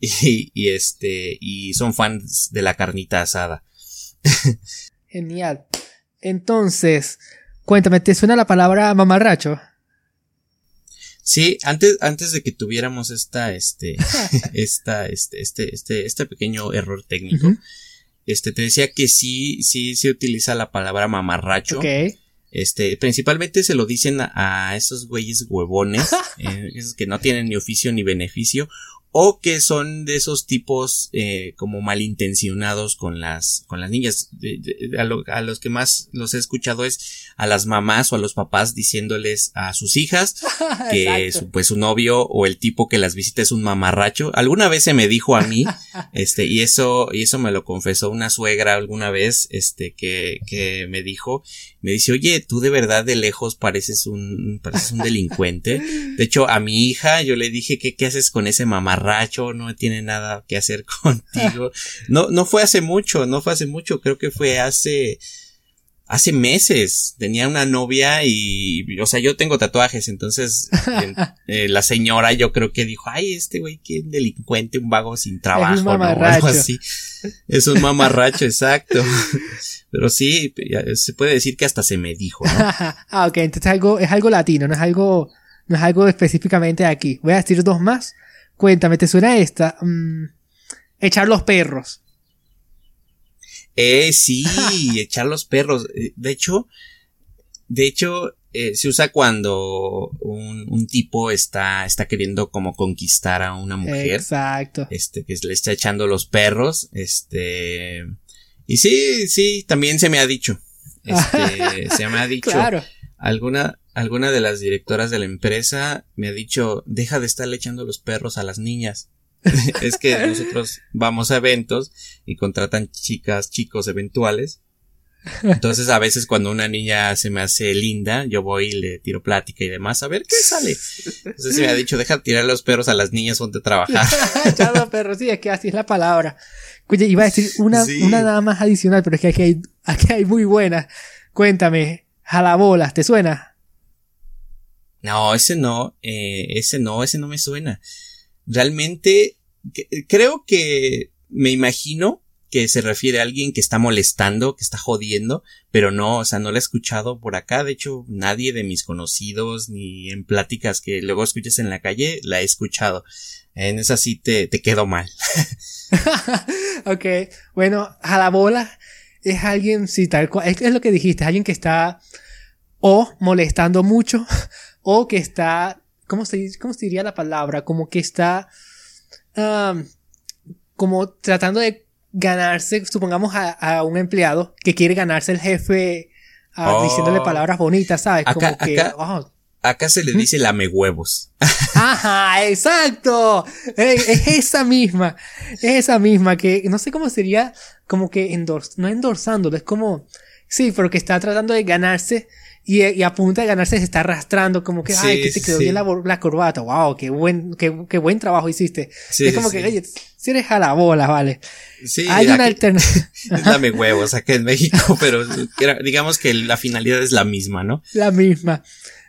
y, este, y son fans de la carnita asada. Genial. Entonces, cuéntame, ¿te suena la palabra mamarracho? Sí, antes, antes de que tuviéramos esta, este, esta, este, este, este, este pequeño error técnico, este, te decía que sí, sí se utiliza la palabra mamarracho. Este, principalmente se lo dicen a, esos güeyes huevones, eh, esos que no tienen ni oficio ni beneficio, o que son de esos tipos eh, como malintencionados con las con las niñas. A, los que más los he escuchado es a las mamás o a los papás diciéndoles a sus hijas que su, pues su novio o el tipo que las visita es un mamarracho. Alguna vez se me dijo a mí este y eso y eso me lo confesó una suegra alguna vez este que que me dijo me dice oye tú de verdad de lejos pareces un pareces un delincuente de hecho a mi hija yo le dije que qué haces con ese mamarracho no tiene nada que hacer contigo. No, no fue hace mucho, no fue hace mucho, creo que fue hace, hace meses. Tenía una novia y, o sea, yo tengo tatuajes, entonces eh, la señora yo creo que dijo, ay, este güey, qué delincuente, un vago sin trabajo, ¿no? Algo así. Es un mamarracho, exacto. Pero sí, se puede decir que hasta se me dijo, ¿no? ah, ok, entonces algo, es algo latino, no es algo, no es algo específicamente aquí. Voy a decir dos más Cuéntame, ¿te suena esta? Mm, echar los perros. Eh, sí, echar los perros. Eh, de hecho, de hecho, eh, se usa cuando un, tipo está, está queriendo como conquistar a una mujer. Exacto. Este, que le está echando los perros. Este. Y sí, sí, también se me ha dicho. Este, se me ha dicho. Claro. Alguna, alguna de las directoras de la empresa me ha dicho, deja de estarle echando los perros a las niñas. es que nosotros vamos a eventos y contratan chicas, chicos eventuales. Entonces a veces cuando una niña se me hace linda, yo voy y le tiro plática y demás a ver qué sale. Entonces se me ha dicho, deja de tirar los perros a las niñas donde trabajar. Echar los perros, sí, es que así es la palabra. Oye, iba a decir una, una nada más adicional, pero es que aquí hay, aquí hay muy buena. Cuéntame, jalabolas, ¿te suena? No, ese no, eh, ese no, ese no me suena. Realmente, creo que me imagino que se refiere a alguien que está molestando, que está jodiendo, pero no, o sea, no lo he escuchado por acá. De hecho, nadie de mis conocidos ni en pláticas que luego escuchas en la calle la he escuchado. En esa sí te, quedo mal. ok, bueno, a la bola es alguien, sí, tal cual, es lo que dijiste, alguien que está o molestando mucho o que está, ¿cómo se, cómo se diría la palabra? Como que está, como tratando de ganarse, supongamos a, un empleado que quiere ganarse el jefe ah, diciéndole oh. palabras bonitas, ¿sabes? Acá, como que, oh. acá se le dice lame huevos. Ajá, exacto. Es esa misma. Es esa misma que no sé cómo sería como que endors, no endorsándolo, es como sí, pero que está tratando de ganarse y, y, a punto de ganarse se está arrastrando como que, ay, que te quedó bien la, la, corbata, wow, qué buen, qué, qué buen trabajo hiciste. es como que, oye, si eres a la bola, vale. Sí, Hay una alternativa. Dame huevos acá en México, pero digamos que la finalidad es la misma, ¿no? La misma.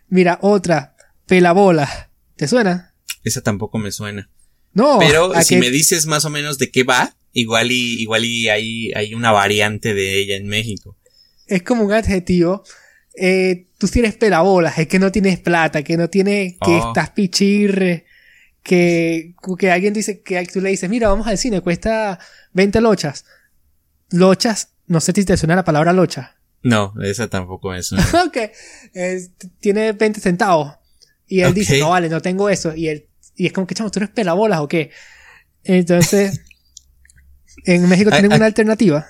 Mira, otra, pelabola. ¿Te suena? Esa tampoco me suena. No. Pero si me dices más o menos de qué va, igual y, igual y hay, hay una variante de ella en México. Es como un adjetivo eh, tú tienes pelabolas, es que no tienes plata, que no tienes, que Oh. estás pichirre, que, que alguien dice, que tú le dices, mira, vamos al cine, cuesta 20 lochas. Lochas, no sé si te suena la palabra locha. No, esa tampoco suena. ok, es- tiene 20 centavos. Y él dice, no vale, no tengo eso. Y él, y es como que, chamo, tú eres pelabolas o qué. Entonces, en México Ah, tienen ah. una alternativa.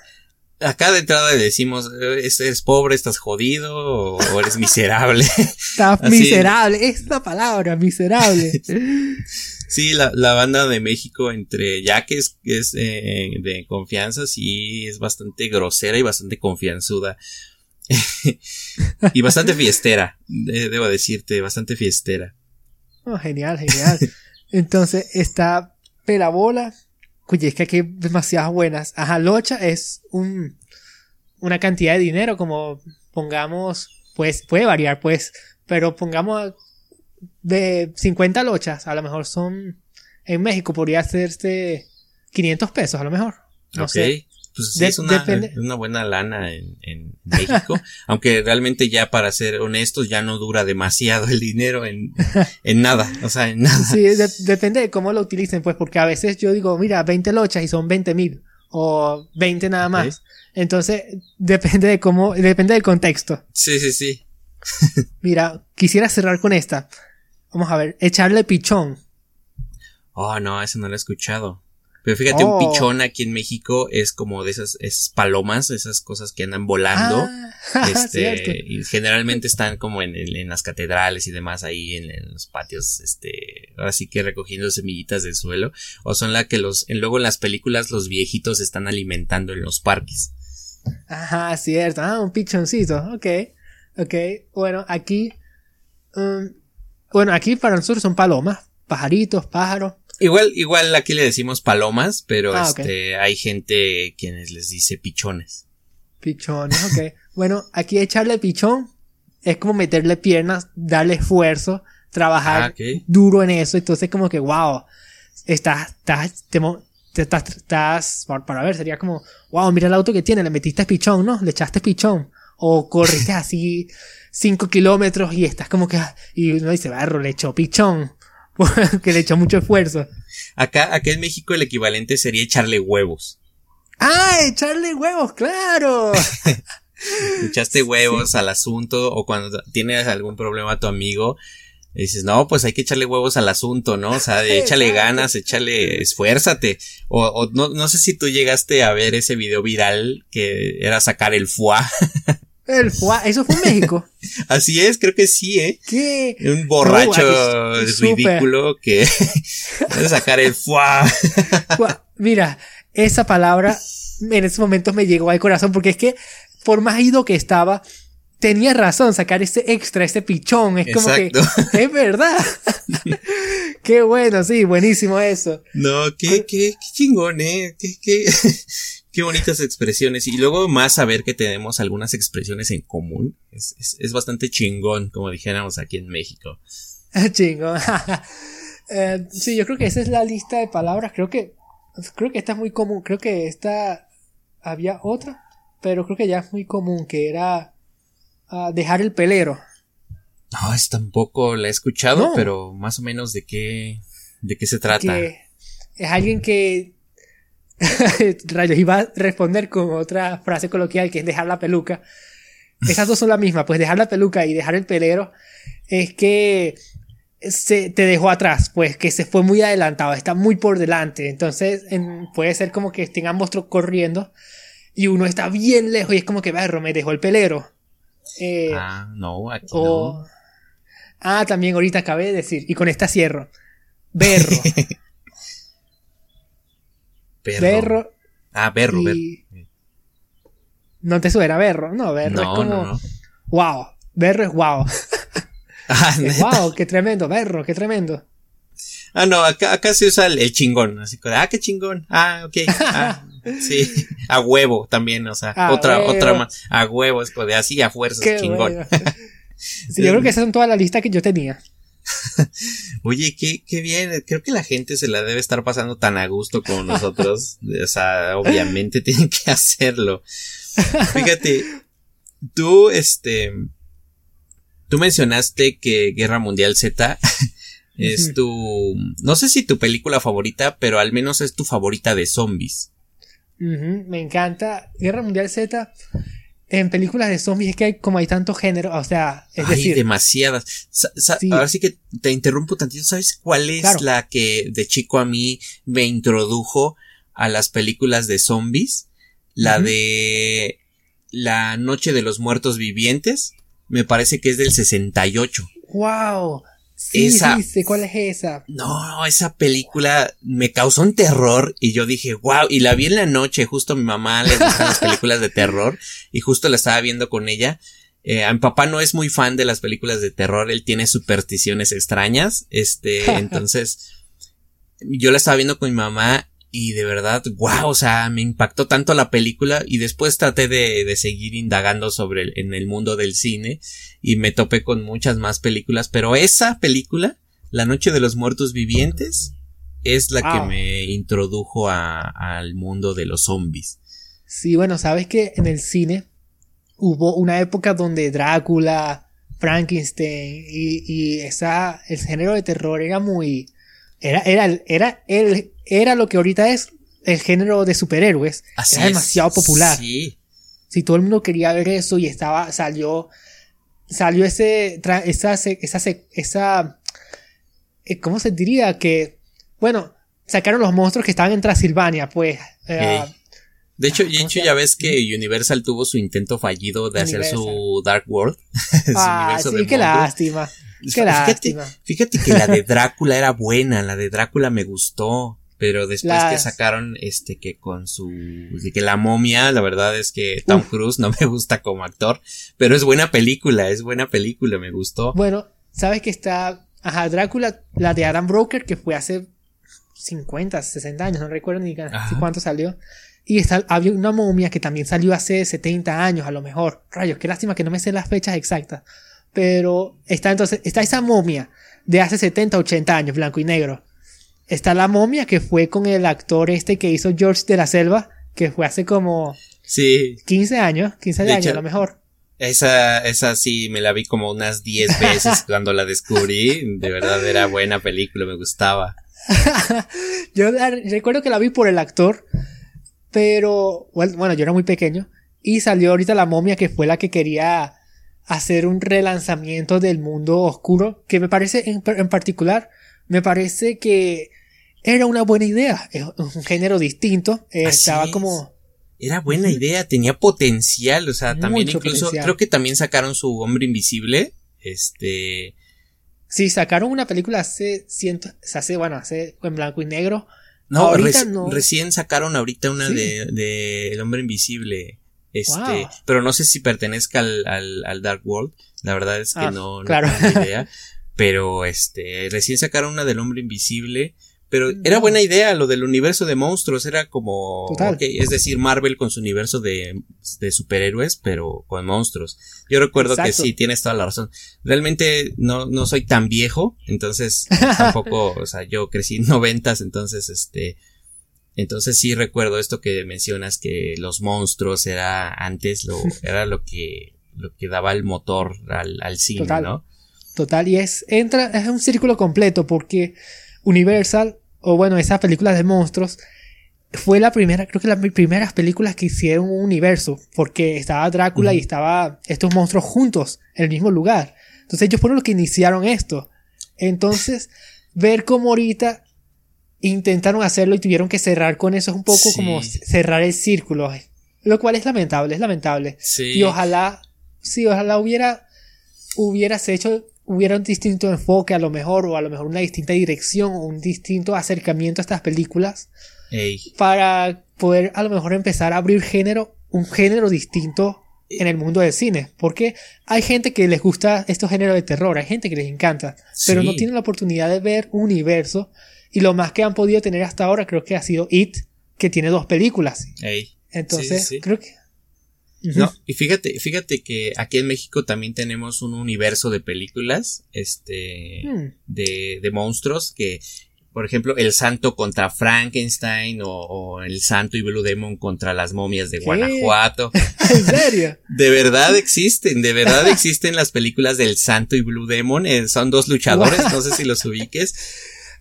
Acá de entrada le decimos, eh, ¿eres pobre, estás jodido o, o eres miserable? Estás miserable, es la palabra, miserable. Sí, la, la banda de México entre ya que es, es eh, de confianza, sí es bastante grosera y bastante confianzuda. y bastante fiestera, de- debo decirte, bastante fiestera. Oh, genial, genial. Entonces está pelabola. Oye, es que aquí hay demasiadas buenas. Ajá, locha es un, una cantidad de dinero, como pongamos, pues puede variar, pues, pero pongamos de 50 lochas, a lo mejor son, en México podría hacerse 500 pesos, a lo mejor. No ok. sé. Pues sí, De- es una, es una buena lana en, en México. aunque realmente ya para ser honestos ya no dura demasiado el dinero en, en nada. O sea, en nada. Sí, de- depende de cómo lo utilicen, pues, porque a veces yo digo, mira, 20 lochas y son 20 mil, o 20 nada más. Entonces, depende de cómo, depende del contexto. Sí, sí, sí. Mira, quisiera cerrar con esta. Vamos a ver, echarle pichón. Oh, no, eso no lo he escuchado. Pero fíjate, Oh. un pichón aquí en México es como de esas, esas palomas, esas cosas que andan volando. Ah, este, y generalmente están como en, el- en las catedrales y demás ahí en, en los patios, este, ahora sí que recogiendo semillitas del suelo, o son la que los, en- luego en las películas los viejitos están alimentando en los parques. Ajá, cierto. Ah, un pichoncito. Ok. Ok. Bueno, aquí. um, bueno, aquí para nosotros son palomas. Pajaritos, pájaros. Igual, igual aquí le decimos palomas, pero Ah, este, hay gente quienes les dice pichones. Pichones, ok. bueno, aquí echarle pichón es como meterle piernas, darle esfuerzo, trabajar Ah, duro en eso. Entonces, como que, wow, estás, estás, te, mo- te estás, estás, para, para ver, sería como, wow, mira el auto que tiene, le metiste pichón, ¿no? Le echaste pichón. O corriste así cinco kilómetros y estás como que, y uno dice, barro, le echó pichón. que le echó mucho esfuerzo. Acá, acá en México el equivalente sería echarle huevos. ¡Ah! ¡Echarle huevos! ¡Claro! Echaste huevos al asunto o cuando tienes algún problema a tu amigo, dices, no, pues hay que echarle huevos al asunto, ¿no? O sea, de échale ganas, échale, esfuérzate. O, o no, no sé si tú llegaste a ver ese video viral que era sacar el foie. El fuá, eso fue en México. Así es, creo que sí, ¿eh? ¿Qué? Un borracho ridículo que es sacar el. Gua- Mira, esa palabra en esos momentos me llegó al corazón porque es que por más ido que estaba, tenía razón sacar ese extra, ese pichón. Es como Exacto. que es verdad. Qué bueno, sí, buenísimo eso. No, qué, qué, qué chingón, eh. Qué, qué, qué bonitas expresiones. Y luego más saber que tenemos algunas expresiones en común. Es, es, es bastante chingón, como dijéramos aquí en México. Chingo. Eh, sí, yo creo que esa es la lista de palabras. Creo que creo que esta es muy común. Creo que esta había otra, pero creo que ya es muy común que era ah, dejar el pelero. No, es tampoco la he escuchado, No. pero más o menos de qué, de qué se trata. que es alguien que rayos iba a responder con otra frase coloquial que es dejar la peluca esas dos son la misma pues dejar la peluca y dejar el pelero es que se te dejó atrás pues que se fue muy adelantado está muy por delante entonces en- puede ser como que estén ambos corriendo y uno está bien lejos y es como que berro me dejó el pelero Eh, Ah, no, aquí o Ah, también ahorita acabé de decir, y con esta cierro. Berro. Perro. berro. Ah, berro, berro. No te suena berro, no, berro No, es como. no, no. Wow, berro es wow. Ah, Es wow, qué tremendo, berro, qué tremendo. Ah, no, acá, acá se usa el, el chingón, así que, ah, qué chingón, ah, ok, ah, sí, a huevo también, o sea, A otra, huevo. otra más, a huevo, es como de así a fuerzas, Qué chingón. Sí, yo creo que esas son todas las listas que yo tenía. Oye, qué, qué bien, creo que la gente se la debe estar pasando tan a gusto como nosotros, o sea, obviamente tienen que hacerlo. Fíjate, tú, este, tú mencionaste que Guerra Mundial Z es tu, no sé si tu película favorita, pero al menos es tu favorita de zombies. Me encanta. Guerra Mundial Z. En películas de zombies es que hay como hay tanto género, o sea, es Hay decir, demasiadas. Sa- sa- Sí. Ahora sí que te interrumpo tantito. ¿Sabes cuál es Claro. la que de chico a mí me introdujo a las películas de zombies? La de La Noche de los Muertos Vivientes. Me parece que es del 68. wow. Sí, Esa- sí, sé cuál es esa. No, esa película me causó un terror y yo dije, wow, y la vi en la noche, justo a mi mamá le gustan las películas de terror y justo la estaba viendo con ella. Eh, a mi papá no es muy fan de las películas de terror, él tiene supersticiones extrañas, este, entonces yo la estaba viendo con mi mamá y de verdad, wow, o sea, me impactó tanto la película y después traté de, de seguir indagando sobre el, en el mundo del cine y me topé con muchas más películas, pero esa película, La Noche de los Muertos Vivientes, es la que Wow. me introdujo a- al mundo de los zombies. Sí, bueno, sabes que en el cine hubo una época donde Drácula, Frankenstein y, y esa, el género de terror era muy, era, era, el- era, el, era lo que ahorita es el género de superhéroes. Así era es. demasiado popular. Sí, Si todo el mundo quería ver eso y estaba, salió, salió ese, esa, esa, esa, eh, ¿cómo se diría? Que, bueno, sacaron los monstruos que estaban en Transilvania, pues. eh. De hecho, de ¿Cómo hecho se ya ves que Universal tuvo su intento fallido de hacer su. Dark World. su ah, sí, qué monstruos. lástima. Qué Fíjate, fíjate que la de Drácula era buena, la de Drácula me gustó, pero después que sacaron este que con su de que la momia, la verdad es que Tom Uf. Cruise no me gusta como actor, pero es buena película, es buena película, me gustó. Bueno, sabes que está, ajá, Drácula, la de Adam Broker, que fue hace 50, 60 años, no recuerdo ni Ajá. cuánto salió. Y está, había una momia que también salió hace 70 años, a lo mejor. Rayos, qué lástima que no me sé las fechas exactas. Pero está entonces, está esa momia de hace 70, 80 años, blanco y negro. Está la momia que fue con el actor este que hizo George de la Selva, que fue hace como Sí, 15 años, 15 De años hecho- a lo mejor. esa esa sí me la vi como unas 10 veces cuando la descubrí, de verdad era buena película, me gustaba. Yo la- recuerdo que la vi por el actor, pero bueno, bueno, yo era muy pequeño y salió ahorita la momia que fue la que quería hacer un relanzamiento del mundo oscuro, que me parece en, en particular, me parece que era una buena idea, es un género distinto, eh, estaba es. como Era buena idea, tenía potencial, o sea, también Mucho incluso potencial. creo que también sacaron su Hombre Invisible, este Sí, sacaron una película hace ciento, hace, bueno, hace en blanco y negro. No, Ahorita reci- no. recién sacaron ahorita una Sí. de, de El Hombre Invisible. Este, Wow. pero no sé si pertenezca al, al, al Dark World. La verdad es que Ah, no, no claro. tengo idea. Pero este, recién sacaron una del Hombre Invisible. Pero era No. buena idea lo del universo de monstruos. Era como, Total. ok, es decir, Marvel con su universo de, de superhéroes, pero con monstruos. Yo recuerdo Exacto. que sí, tienes toda la razón. Realmente no, no soy tan viejo, entonces tampoco, o sea, yo crecí en noventas, entonces este, entonces sí recuerdo esto que mencionas que los monstruos era antes lo, era lo que, lo que daba el motor al, al cine, Total. ¿no? Total, y es, entra, es un círculo completo porque Universal, o bueno, esas películas de monstruos, fue la primera, creo que las primeras películas que hicieron un universo, porque estaba Drácula y estaba estos monstruos juntos en el mismo lugar. Entonces ellos fueron los que iniciaron esto. Entonces, ver cómo ahorita intentaron hacerlo y tuvieron que cerrar con eso es un poco Sí. como cerrar el círculo. Lo cual es lamentable, es lamentable. Sí. Y ojalá, sí, ojalá hubiera, hubieras hecho hubiera un distinto enfoque a lo mejor, o a lo mejor una distinta dirección, o un distinto acercamiento a estas películas, para poder a lo mejor empezar a abrir género, un género distinto en el mundo del cine. Porque hay gente que les gusta estos géneros de terror, hay gente que les encanta, pero no tienen la oportunidad de ver un universo. Y lo más que han podido tener hasta ahora creo que ha sido It, que tiene dos películas. Entonces, creo que... No, y fíjate, fíjate que aquí en México también tenemos un universo de películas, este, hmm. de, de monstruos que por ejemplo, El Santo contra Frankenstein o, El Santo y Blue Demon contra las momias de Guanajuato. ¿En serio? de verdad existen, de verdad existen las películas del Santo y Blue Demon. Eh, son dos luchadores, no sé si los ubiques.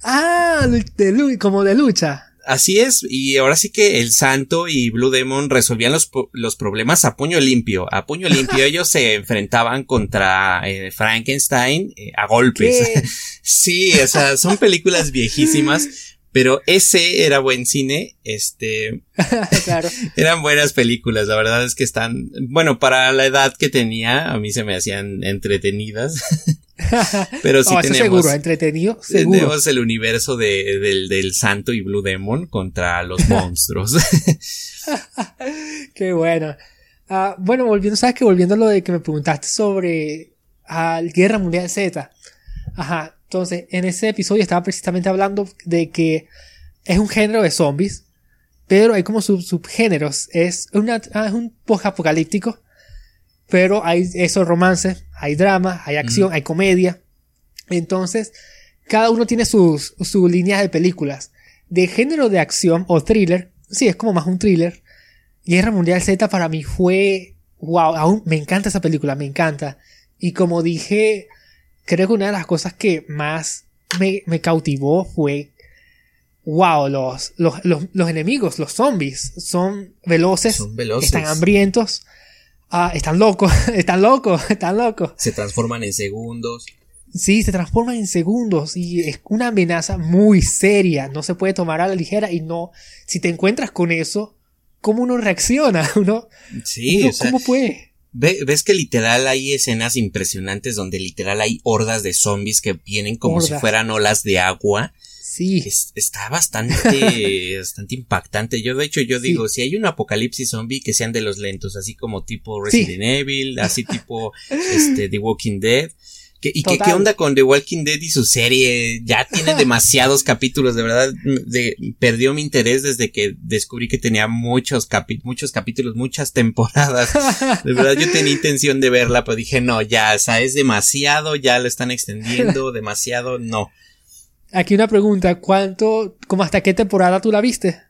Ah, de, como de lucha. Así es, y ahora sí que el Santo y Blue Demon resolvían los, los problemas a puño limpio. A puño limpio ellos se enfrentaban contra eh, Frankenstein eh, a golpes. sí, o sea, son películas viejísimas, pero ese era buen cine, este, claro. eran buenas películas, la verdad es que están, bueno, para la edad que tenía, a mí se me hacían entretenidas. Pero sí tenemos. seguro, entretenido, seguro. Tenemos el universo de, del, del, Santo y Blue Demon contra los monstruos. Qué bueno. Uh, bueno, volviendo, ¿sabes que Volviendo a lo de que me preguntaste sobre uh, Guerra Mundial Z. Ajá. Entonces, en ese episodio estaba precisamente hablando de que es un género de zombies, pero hay como sub subgéneros. Es, una, es un post-apocalíptico pero hay esos romances, hay drama, hay acción, hay comedia. Entonces, cada uno tiene sus, sus líneas de películas. De género de acción o thriller, sí, es como más un thriller. Guerra Mundial Z para mí fue, wow, aún me encanta esa película, me encanta. Y como dije, creo que una de las cosas que más me, me cautivó fue, wow, los, los, los, los, enemigos, los zombies, son veloces, son veloces. están hambrientos Ah, están locos, están locos, están locos. Se transforman en segundos. Sí, se transforman en segundos y es una amenaza muy seria. No se puede tomar a la ligera y no. Si te encuentras con eso, ¿cómo uno reacciona? Uno, sí, ¿cómo puede? ves que literal hay escenas impresionantes donde literal hay hordas de zombies que vienen como si fueran olas de agua Sí. está bastante, bastante impactante. Yo, de hecho, yo digo, si hay un apocalipsis zombie, que sean de los lentos, así como tipo Resident Evil, así tipo, este, The Walking Dead. ¿Y qué, qué, onda con The Walking Dead y su serie? Ya tiene demasiados capítulos, de verdad, de, perdió mi interés desde que descubrí que tenía muchos, muchos capítulos, muchas temporadas. De verdad, yo tenía intención de verla, pero dije, no, ya, o sea, es demasiado, ya lo están extendiendo, demasiado, no. Aquí una pregunta, ¿cuánto, como hasta qué temporada tú la viste?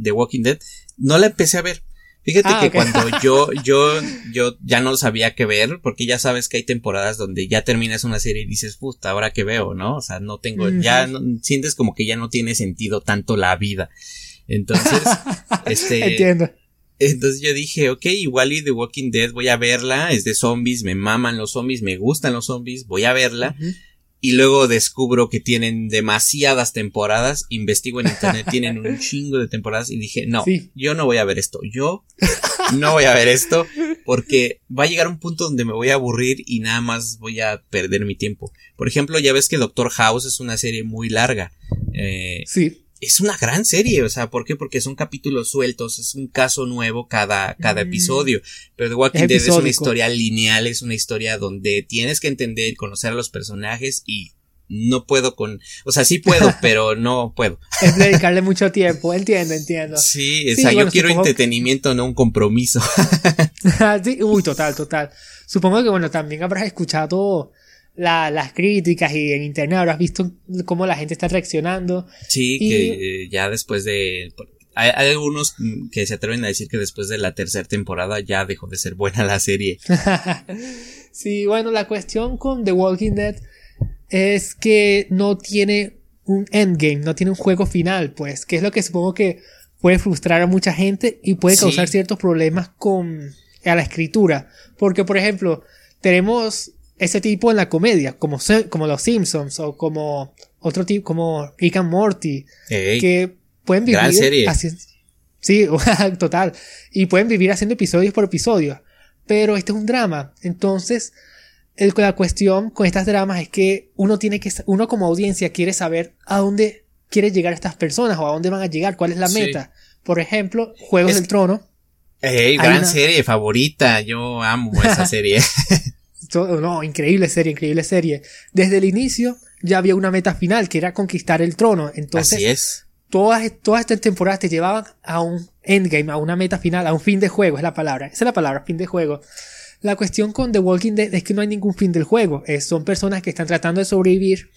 The Walking Dead. No la empecé a ver. Fíjate ah, que cuando yo, yo, yo ya no sabía qué ver, porque ya sabes que hay temporadas donde ya terminas una serie y dices, puta, ahora que veo, ¿no? O sea, no tengo, ya sientes como que ya no tiene sentido tanto la vida. Entonces, este. Entiendo. Entonces yo dije, ok, igual y The Walking Dead voy a verla, es de zombies, me maman los zombies, me gustan los zombies, voy a verla y luego descubro que tienen demasiadas temporadas, investigo en internet, tienen un chingo de temporadas y dije, no, yo no voy a ver esto, yo no voy a ver esto porque va a llegar un punto donde me voy a aburrir y nada más voy a perder mi tiempo. Por ejemplo, ya ves que Doctor House es una serie muy larga. Eh, sí es una gran serie, o sea, ¿por qué? Porque son capítulos sueltos, es un caso nuevo cada, cada mm. episodio. Pero The Walking Dead es una historia lineal, es una historia donde tienes que entender, conocer a los personajes y no puedo con, o sea, sí puedo, pero no puedo. Es dedicarle mucho tiempo, entiendo, entiendo. Sí, o sea, yo quiero entretenimiento, no un compromiso. sí, uy, total, total. Supongo que, bueno, también habrás escuchado las críticas y en internet habrás visto cómo la gente está reaccionando. Sí, que ya después de... Hay, algunos que se atreven a decir que después de la tercera temporada ya dejó de ser buena la serie. sí, bueno, la cuestión con The Walking Dead es que no tiene un endgame, no tiene un juego final, pues, que es lo que supongo que puede frustrar a mucha gente y puede causar ciertos problemas con a la escritura. Porque, por ejemplo, tenemos ese tipo en la comedia, como, como los Simpsons o como otro tipo, como Rick and Morty, que pueden vivir gran serie. sí, total, y pueden vivir haciendo episodios por episodio, pero este es un drama, entonces el, la cuestión con estas dramas es que uno tiene que, uno como audiencia quiere saber a dónde quiere llegar estas personas o a dónde van a llegar, cuál es la meta. Por ejemplo, Juegos del Trono. Gran serie favorita, yo amo esa serie. no, increíble serie, increíble serie. Desde el inicio ya había una meta final que era conquistar el trono. Entonces, Así es. Todas, todas estas temporadas te llevaban a un endgame, a una meta final, a un fin de juego, es la palabra. Esa es la palabra, fin de juego. La cuestión con The Walking Dead es que no hay ningún fin del juego. son personas que están tratando de sobrevivir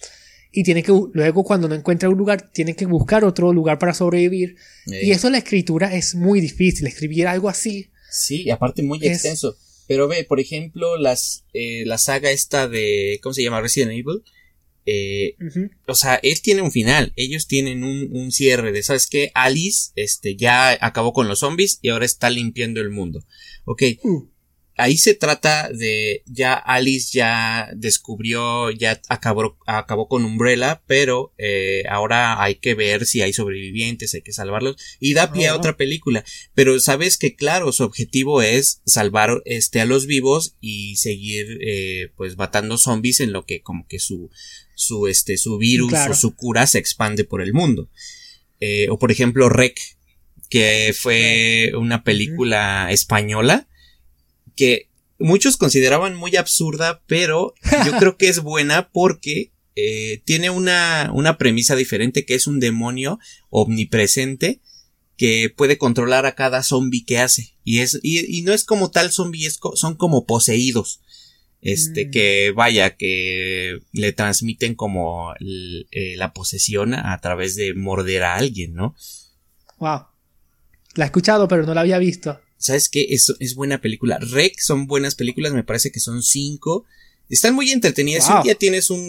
y tienen que, luego cuando no encuentran un lugar, tienen que buscar otro lugar para sobrevivir. Y eso la escritura es muy difícil, escribir algo así. Sí, y aparte muy extenso. Pero ve, por ejemplo, las, eh, la saga esta de, ¿cómo se llama? Resident Evil. Eh, O sea, él tiene un final, ellos tienen un, un, cierre de, ¿sabes qué? Alice, este, ya acabó con los zombies y ahora está limpiando el mundo. Ok, uh ahí se trata de ya Alice ya descubrió, ya acabó, acabó con Umbrella, pero eh, ahora hay que ver si hay sobrevivientes, hay que salvarlos. Y da pie a otra película. Pero sabes que claro, su objetivo es salvar este a los vivos y seguir eh, pues matando zombies en lo que como que su su este su virus o su cura se expande por el mundo. Eh, o por ejemplo Rec que fue una película española que muchos consideraban muy absurda, pero yo creo que es buena porque eh, tiene una, una premisa diferente que es un demonio omnipresente que puede controlar a cada zombie que hace. Y es, y, no es como tal zombie, son como poseídos. Este, mm. que vaya, que le transmiten como eh, la posesión a través de morder a alguien, ¿no? Wow. La he escuchado, pero no la había visto. ¿Sabes qué? Es, es buena película. Rec son buenas películas, me parece que son cinco. Están muy entretenidas. Si un día tienes un,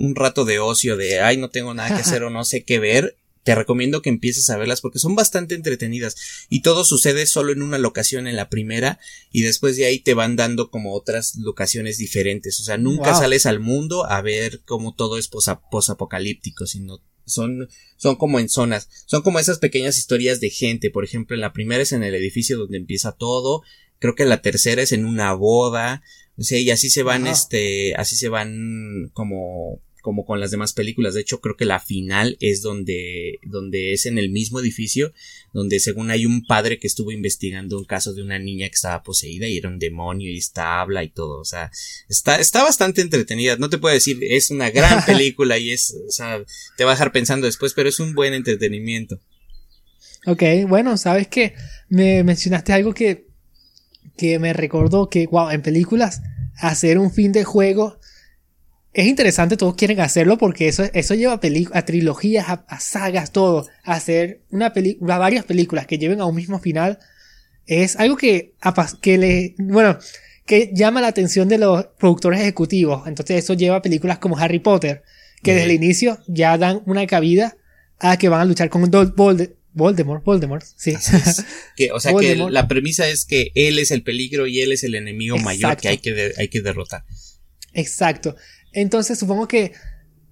un, rato de ocio de, ay, no tengo nada que hacer o no sé qué ver, te recomiendo que empieces a verlas porque son bastante entretenidas y todo sucede solo en una locación en la primera y después de ahí te van dando como otras locaciones diferentes. O sea, nunca sales al mundo a ver cómo todo es posapocalíptico, sino son, son como en zonas, son como esas pequeñas historias de gente, por ejemplo, la primera es en el edificio donde empieza todo, creo que la tercera es en una boda, o sea, y así se van, este, así se van como como con las demás películas. De hecho, creo que la final es donde, donde es en el mismo edificio, donde según hay un padre que estuvo investigando un caso de una niña que estaba poseída y era un demonio y está habla y todo. O sea, está, está bastante entretenida. No te puedo decir, es una gran película y es, o sea, te va a dejar pensando después, pero es un buen entretenimiento. Ok, bueno, sabes que me mencionaste algo que, que me recordó que, wow, en películas, hacer un fin de juego es interesante, todos quieren hacerlo porque eso, eso lleva a trilogías, a, sagas, todo. A hacer una película, varias películas que lleven a un mismo final es algo que, que le, bueno, que llama la atención de los productores ejecutivos. Entonces eso lleva a películas como Harry Potter, que desde el inicio ya dan una cabida a que van a luchar con Voldemort, Voldemort, sí. que, o sea que la premisa es que él es el peligro y él es el enemigo mayor que hay que, hay que derrotar. Exacto. Entonces supongo que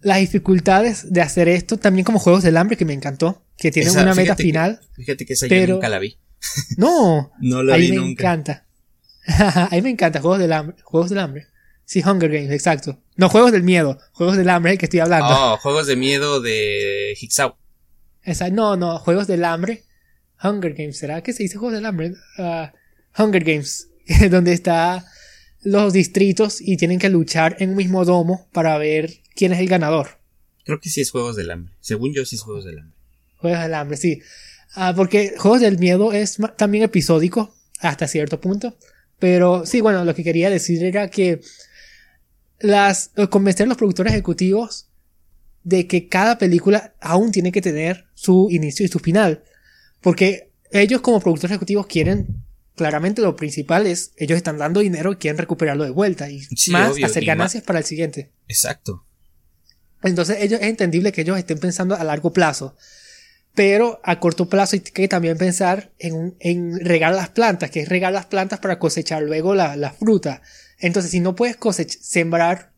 las dificultades de hacer esto, también como Juegos del Hambre, que me encantó, que tienen una meta final. fíjate que esa yo nunca la vi. No, no la vi me encanta. a mí me encanta Juegos del Hambre. Juegos del Hambre. Sí, Hunger Games, exacto. No, Juegos del Miedo. Juegos del Hambre, el que estoy hablando. Oh, Juegos de Miedo de Higsaw. Exacto. No, no, Juegos del Hambre. Hunger Games, ¿será que se dice Juegos del Hambre? Uh, Hunger Games, donde está los distritos y tienen que luchar en un mismo domo para ver quién es el ganador. Creo que sí es Juegos del Hambre. Según yo, sí es Juegos del Hambre. Juegos del Hambre, sí. Ah, porque Juegos del Miedo es también episódico hasta cierto punto. Pero sí, bueno, lo que quería decir era que las convencer a los productores ejecutivos de que cada película aún tiene que tener su inicio y su final. Porque ellos como productores ejecutivos quieren claramente lo principal es, ellos están dando dinero y quieren recuperarlo de vuelta y más hacer ganancias para el siguiente. Exacto. Entonces ellos, es entendible que ellos estén pensando a largo plazo. Pero a corto plazo hay que también pensar en, en regar las plantas, que es regar las plantas para cosechar luego la, fruta. Entonces, si no puedes cosechar, sembrar,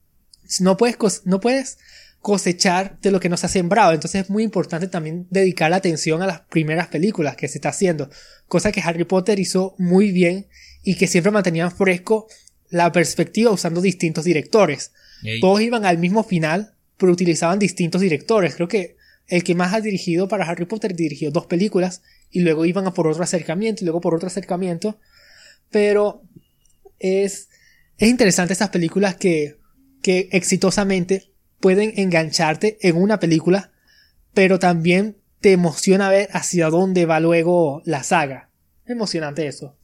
no puedes, no puedes cosechar de lo que no se ha sembrado. Entonces es muy importante también dedicar la atención a las primeras películas que se está haciendo. Cosa que Harry Potter hizo muy bien y que siempre mantenían fresco la perspectiva usando distintos directores. Todos iban al mismo final, pero utilizaban distintos directores. Creo que el que más ha dirigido para Harry Potter dirigió dos películas y luego iban a por otro acercamiento y luego por otro acercamiento. Pero es, es interesante estas películas que, que exitosamente pueden engancharte en una película, pero también te emociona ver hacia dónde va luego la saga. Emocionante eso.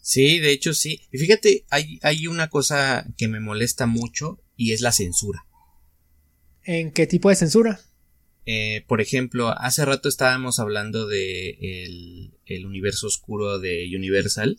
Sí, de hecho sí. Y fíjate, hay, hay una cosa que me molesta mucho y es la censura. ¿En qué tipo de censura? Eh, por ejemplo, hace rato estábamos hablando de el, universo oscuro de Universal.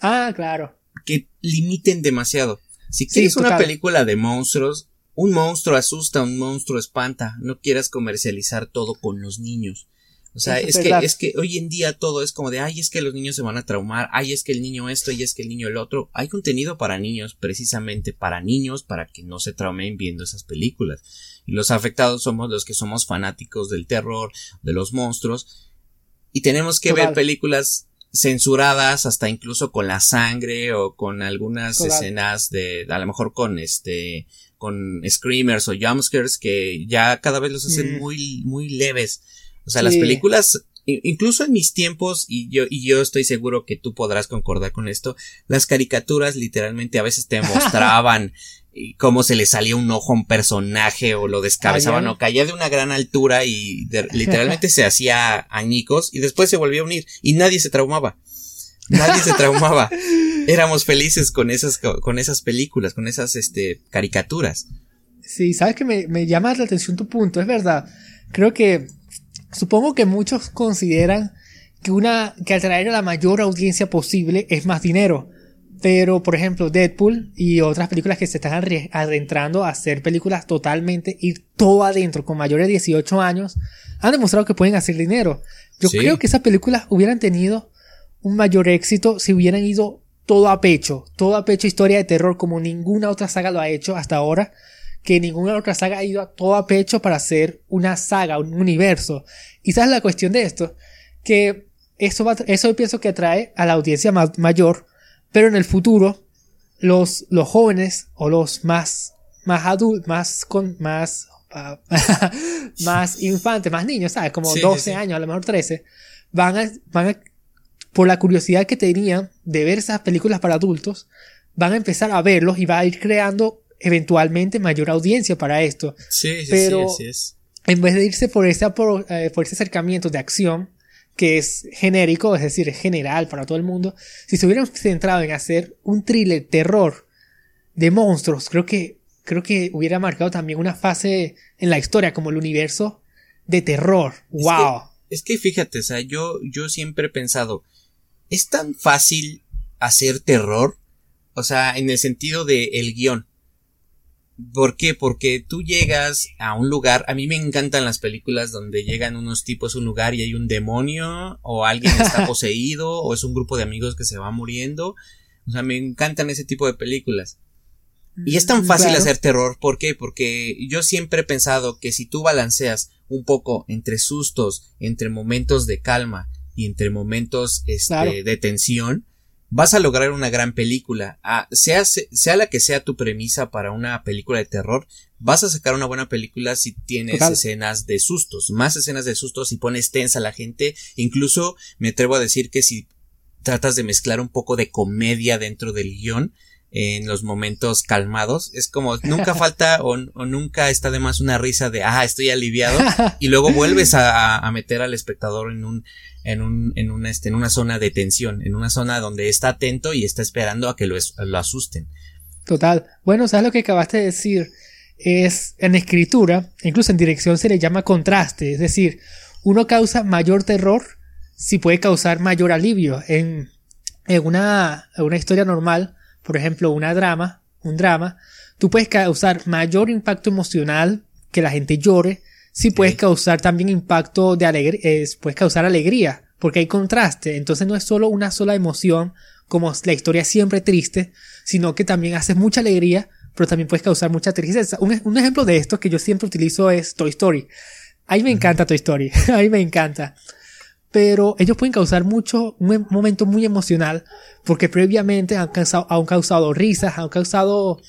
Ah, claro. Que limiten demasiado. Si quieres una película de monstruos, un monstruo asusta, un monstruo espanta. No quieras comercializar todo con los niños. O sea, es, que, es que hoy en día todo es como de, ay, es que los niños se van a traumar, ay, es que el niño esto, y es que el niño el otro. Hay contenido para niños, precisamente para niños, para que no se traumen viendo esas películas. Y los afectados somos los que somos fanáticos del terror, de los monstruos, y tenemos que ver películas censuradas hasta incluso con la sangre o con algunas escenas de, a lo mejor con este, con screamers o jumpscares que ya cada vez los hacen mm. muy, muy leves. O sea, las películas, incluso en mis tiempos, y yo, y yo estoy seguro que tú podrás concordar con esto, las caricaturas literalmente a veces te mostraban cómo se le salía un ojo a un personaje o lo descabezaban o caía de una gran altura y literalmente se hacía añicos y después se volvía a unir y nadie se traumaba. Nadie se traumaba. Éramos felices con esas, con esas películas, con esas, este, caricaturas. Sí, sabes que me, me llama la atención tu punto, es verdad. Creo que Supongo que muchos consideran que una que atraer a la mayor audiencia posible es más dinero. Pero, por ejemplo, Deadpool y otras películas que se están adentrando a hacer películas totalmente, ir todo adentro con mayores de 18 años, han demostrado que pueden hacer dinero. Yo creo que esas películas hubieran tenido un mayor éxito si hubieran ido todo a pecho, todo a pecho historia de terror como ninguna otra saga lo ha hecho hasta ahora que ninguna otra saga ha ido a todo a pecho para hacer una saga, un universo. Y sabes la cuestión de esto, que eso, va, eso pienso que atrae a la audiencia mayor, pero en el futuro los, los jóvenes o los más, más adultos, más con, más, más infantes, más niños, ¿sabes? Como 12 años, a lo mejor 13, van a, van a, por la curiosidad que tenían de ver esas películas para adultos, van a empezar a verlos y va a ir creando eventualmente mayor audiencia para esto. Sí, sí, Pero sí, es. en vez de irse por ese, por, eh, por ese acercamiento de acción, que es genérico, es decir, es general para todo el mundo, si se hubieran centrado en hacer un thriller terror de monstruos, creo que, creo que hubiera marcado también una fase en la historia como el universo de terror. ¡Wow! Es que, fíjate, o sea, yo, yo siempre he pensado, es tan fácil hacer terror, o sea, en el sentido de el guion. ¿Por qué? Porque tú llegas a un lugar, a mí me encantan las películas donde llegan unos tipos a un lugar y hay un demonio, o alguien está poseído, o es un grupo de amigos que se va muriendo. O sea, me encantan ese tipo de películas. Y es tan mm, fácil hacer terror, ¿por qué? Porque yo siempre he pensado que si tú balanceas un poco entre sustos, entre momentos de calma y entre momentos este, de tensión, vas a lograr una gran película. Ah, sea, sea la que sea tu premisa para una película de terror, vas a sacar una buena película si tienes escenas de sustos, más escenas de sustos y pones tensa a la gente. Incluso me atrevo a decir que si tratas de mezclar un poco de comedia dentro del guion, en los momentos calmados. Es como nunca falta o, nunca está de más una risa de ah, estoy aliviado y luego vuelves a, a, meter al espectador en un en un, en una, este, en una zona de tensión, en una zona donde está atento y está esperando a que lo, lo asusten. Total. Bueno, ¿sabes lo que acabaste de decir? Es en escritura, incluso en dirección se le llama contraste, es decir, uno causa mayor terror si puede causar mayor alivio. En, en una, en una historia normal, por ejemplo, una drama, un drama, tú puedes causar mayor impacto emocional, que la gente llore, sí puedes causar también impacto de alegría, puedes causar alegría, porque hay contraste, entonces no es solo una sola emoción, como la historia siempre triste, sino que también haces mucha alegría, pero también puedes causar mucha tristeza. Un, un ejemplo de esto que yo siempre utilizo es Toy Story. A mí me encanta Toy Story, a mí me encanta. Pero ellos pueden causar mucho, un em- momento muy emocional, porque previamente han causado, han causado risas, han causado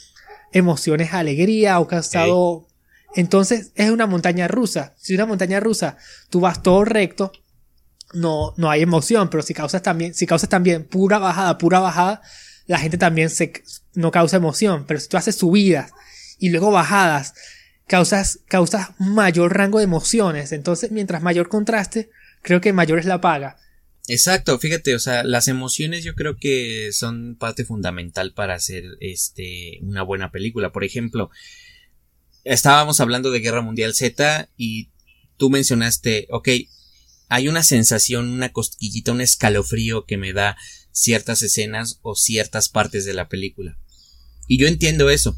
emociones, alegría, han causado... Entonces es una montaña rusa. Si una montaña rusa tú vas todo recto, no, no hay emoción, pero si causas también, si causas también pura bajada, pura bajada, la gente también se, no causa emoción. Pero si tú haces subidas y luego bajadas, causas, causas mayor rango de emociones. Entonces, mientras mayor contraste, creo que mayor es la paga. Exacto, fíjate, o sea, las emociones yo creo que son parte fundamental para hacer este una buena película. Por ejemplo, estábamos hablando de Guerra Mundial Z y tú mencionaste, ok, hay una sensación, una cosquillita, un escalofrío que me da ciertas escenas o ciertas partes de la película. Y yo entiendo eso.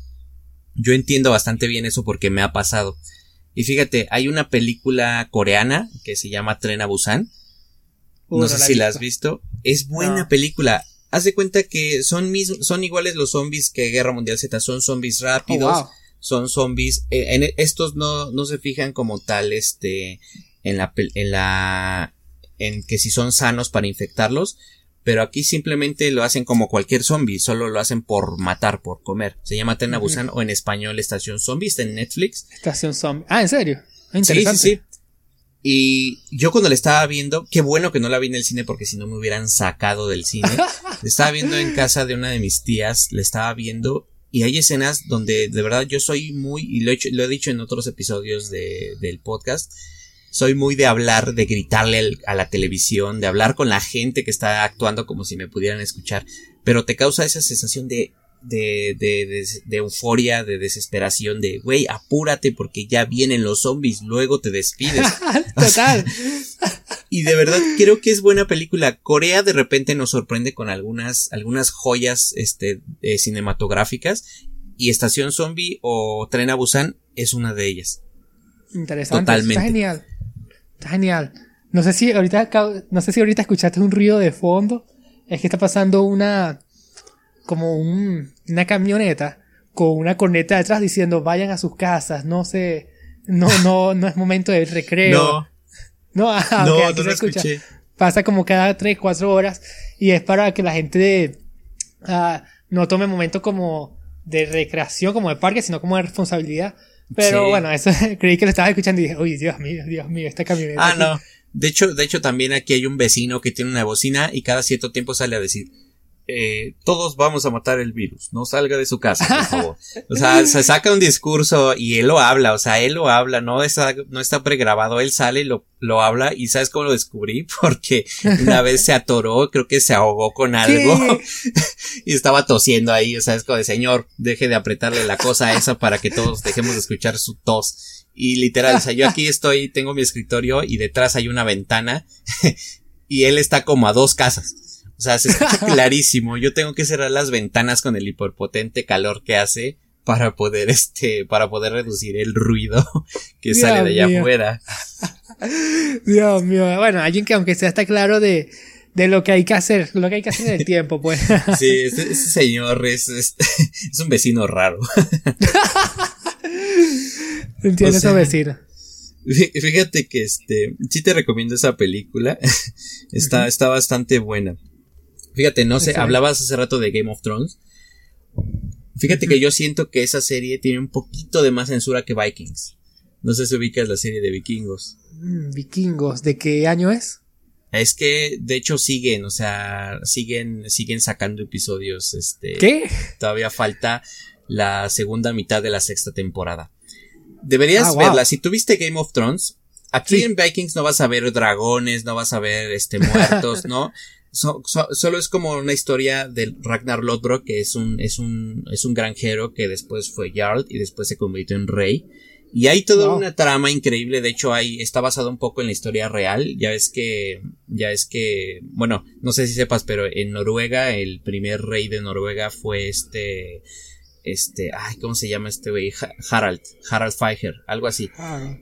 Yo entiendo bastante bien eso porque me ha pasado. Y fíjate, hay una película coreana que se llama Tren a Busan. No sé la si la has visto. Es buena No. película. Haz de cuenta que son mis, son iguales los zombies que Guerra Mundial Z. Son zombies Oh, rápidos. wow. Son zombies. eh, en estos no, no se fijan como tal, este, en la, en la, en que si son sanos para infectarlos. Pero aquí simplemente lo hacen como cualquier zombie, solo lo hacen por matar, por comer. Se llama Tren a o en español Estación Zombie, está en Netflix. Estación Zombie. Ah, ¿en serio? Ah, Sí, Interesante. sí, sí. Y yo cuando la estaba viendo, qué bueno que no la vi en el cine porque si no me hubieran sacado del cine. La estaba viendo en casa de una de mis tías, la estaba viendo y hay escenas donde de verdad yo soy muy, y lo he, hecho- lo he dicho en otros episodios de, del podcast, soy muy de hablar, de gritarle a la televisión, de hablar con la gente que está actuando como si me pudieran escuchar, pero te causa esa sensación de, de, de, de, de euforia, de desesperación, de, güey, apúrate porque ya vienen los zombies, luego te despides. Total. Y de verdad creo que es buena película. Corea de repente nos sorprende con algunas, algunas joyas, este, eh, cinematográficas. Y Estación Zombie o Tren a Busan es una de ellas. Interesante. Totalmente. Está genial. Está genial. No sé si ahorita, no sé si ahorita escuchaste un ruido de fondo. Es que está pasando una, como un, una camioneta con una corneta detrás diciendo vayan a sus casas, no sé, no, no, no es momento de recreo. No, ah, ok, aquí se escucha. Pasa como cada 3, 4 horas y es para que la gente ah, no tome momentos como de recreación, como de parque, sino como de responsabilidad. Pero Sí. bueno, eso creí que lo estabas escuchando y dije, uy, Dios mío, Dios mío, esta camioneta. Ah, aquí". no. De hecho, de hecho también aquí hay un vecino que tiene una bocina y cada cierto tiempo sale a decir, eh, todos vamos a matar el virus, no salga de su casa, por favor. O sea, se saca un discurso y él lo habla, o sea, él lo habla, no está, no está pregrabado, él sale y lo, lo habla y ¿sabes cómo lo descubrí? Porque una vez se atoró, creo que se ahogó con algo y estaba tosiendo ahí, o sea, es como de señor, deje de apretarle la cosa esa para que todos dejemos de escuchar su tos. Y literal, o sea, yo aquí estoy, tengo mi escritorio y detrás hay una ventana y él está como a dos casas. O sea, se escucha clarísimo. Yo tengo que cerrar las ventanas con el hiperpotente calor que hace para poder, este, para poder reducir el ruido que Dios sale de allá mío. afuera. Dios mío. Bueno, alguien que aunque sea está claro de, de lo que hay que hacer, lo que hay que hacer en el tiempo, pues. Sí, ese, ese señor es, es, es un vecino raro. Entiendo O sea, vecino. Fí- Fíjate que este, sí te recomiendo esa película. está, está bastante buena. Fíjate, no sé, hablabas hace rato de Game of Thrones. Fíjate que yo siento que esa serie tiene un poquito de más censura que Vikings. No sé si ubicas la serie de vikingos. Mm, vikingos, ¿de qué año es? Es que, de hecho, siguen, o sea, siguen, siguen sacando episodios, este. ¿Qué? Todavía falta la segunda mitad de la sexta temporada. Deberías Ah, wow. verla. Si tuviste Game of Thrones, aquí Sí. en Vikings no vas a ver dragones, no vas a ver este muertos, ¿no? So- so- solo es como una historia del Ragnar Lodbrok, que es un, es un, es un granjero que después fue Jarl y después se convirtió en rey. Y hay toda Wow. una trama increíble, de hecho hay, está basado un poco en la historia real, ya ves que, ya es que, bueno, no sé si sepas, pero en Noruega, el primer rey de Noruega fue este, este, ay, ¿cómo se llama este güey? Ha- Harald, Harald Feijer, algo así. Ah,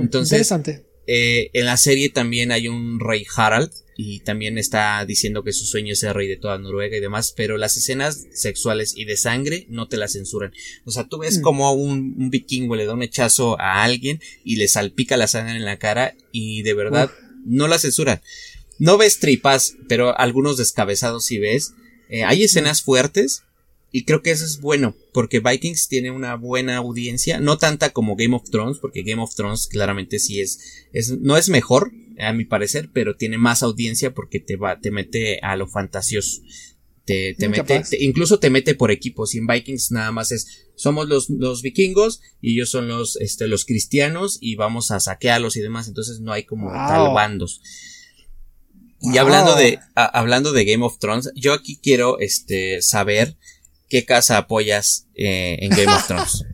Entonces- Interesante. Eh, en la serie también hay un rey Harald y también está diciendo que su sueño es ser rey de toda Noruega y demás, pero las escenas sexuales y de sangre no te las censuran. O sea, tú ves Mm. como un, un vikingo le da un hechazo a alguien y le salpica la sangre en la cara y de verdad no la censuran. No ves tripas, pero algunos descabezados sí ves. Eh, hay escenas fuertes y creo que eso es bueno, porque Vikings tiene una buena audiencia, no tanta como Game of Thrones, porque Game of Thrones claramente sí es, es no es mejor, a mi parecer, pero tiene más audiencia porque te va, te mete a lo fantasioso. Te, te mete, incluso te mete por equipos. Y en Vikings nada más es, somos los, los vikingos y ellos son los, este, los cristianos y vamos a saquearlos y demás. Entonces no hay como tal bandos. Y hablando de, hablando de Game of Thrones, yo aquí quiero, este, saber qué casa apoyas eh, en Game of Thrones.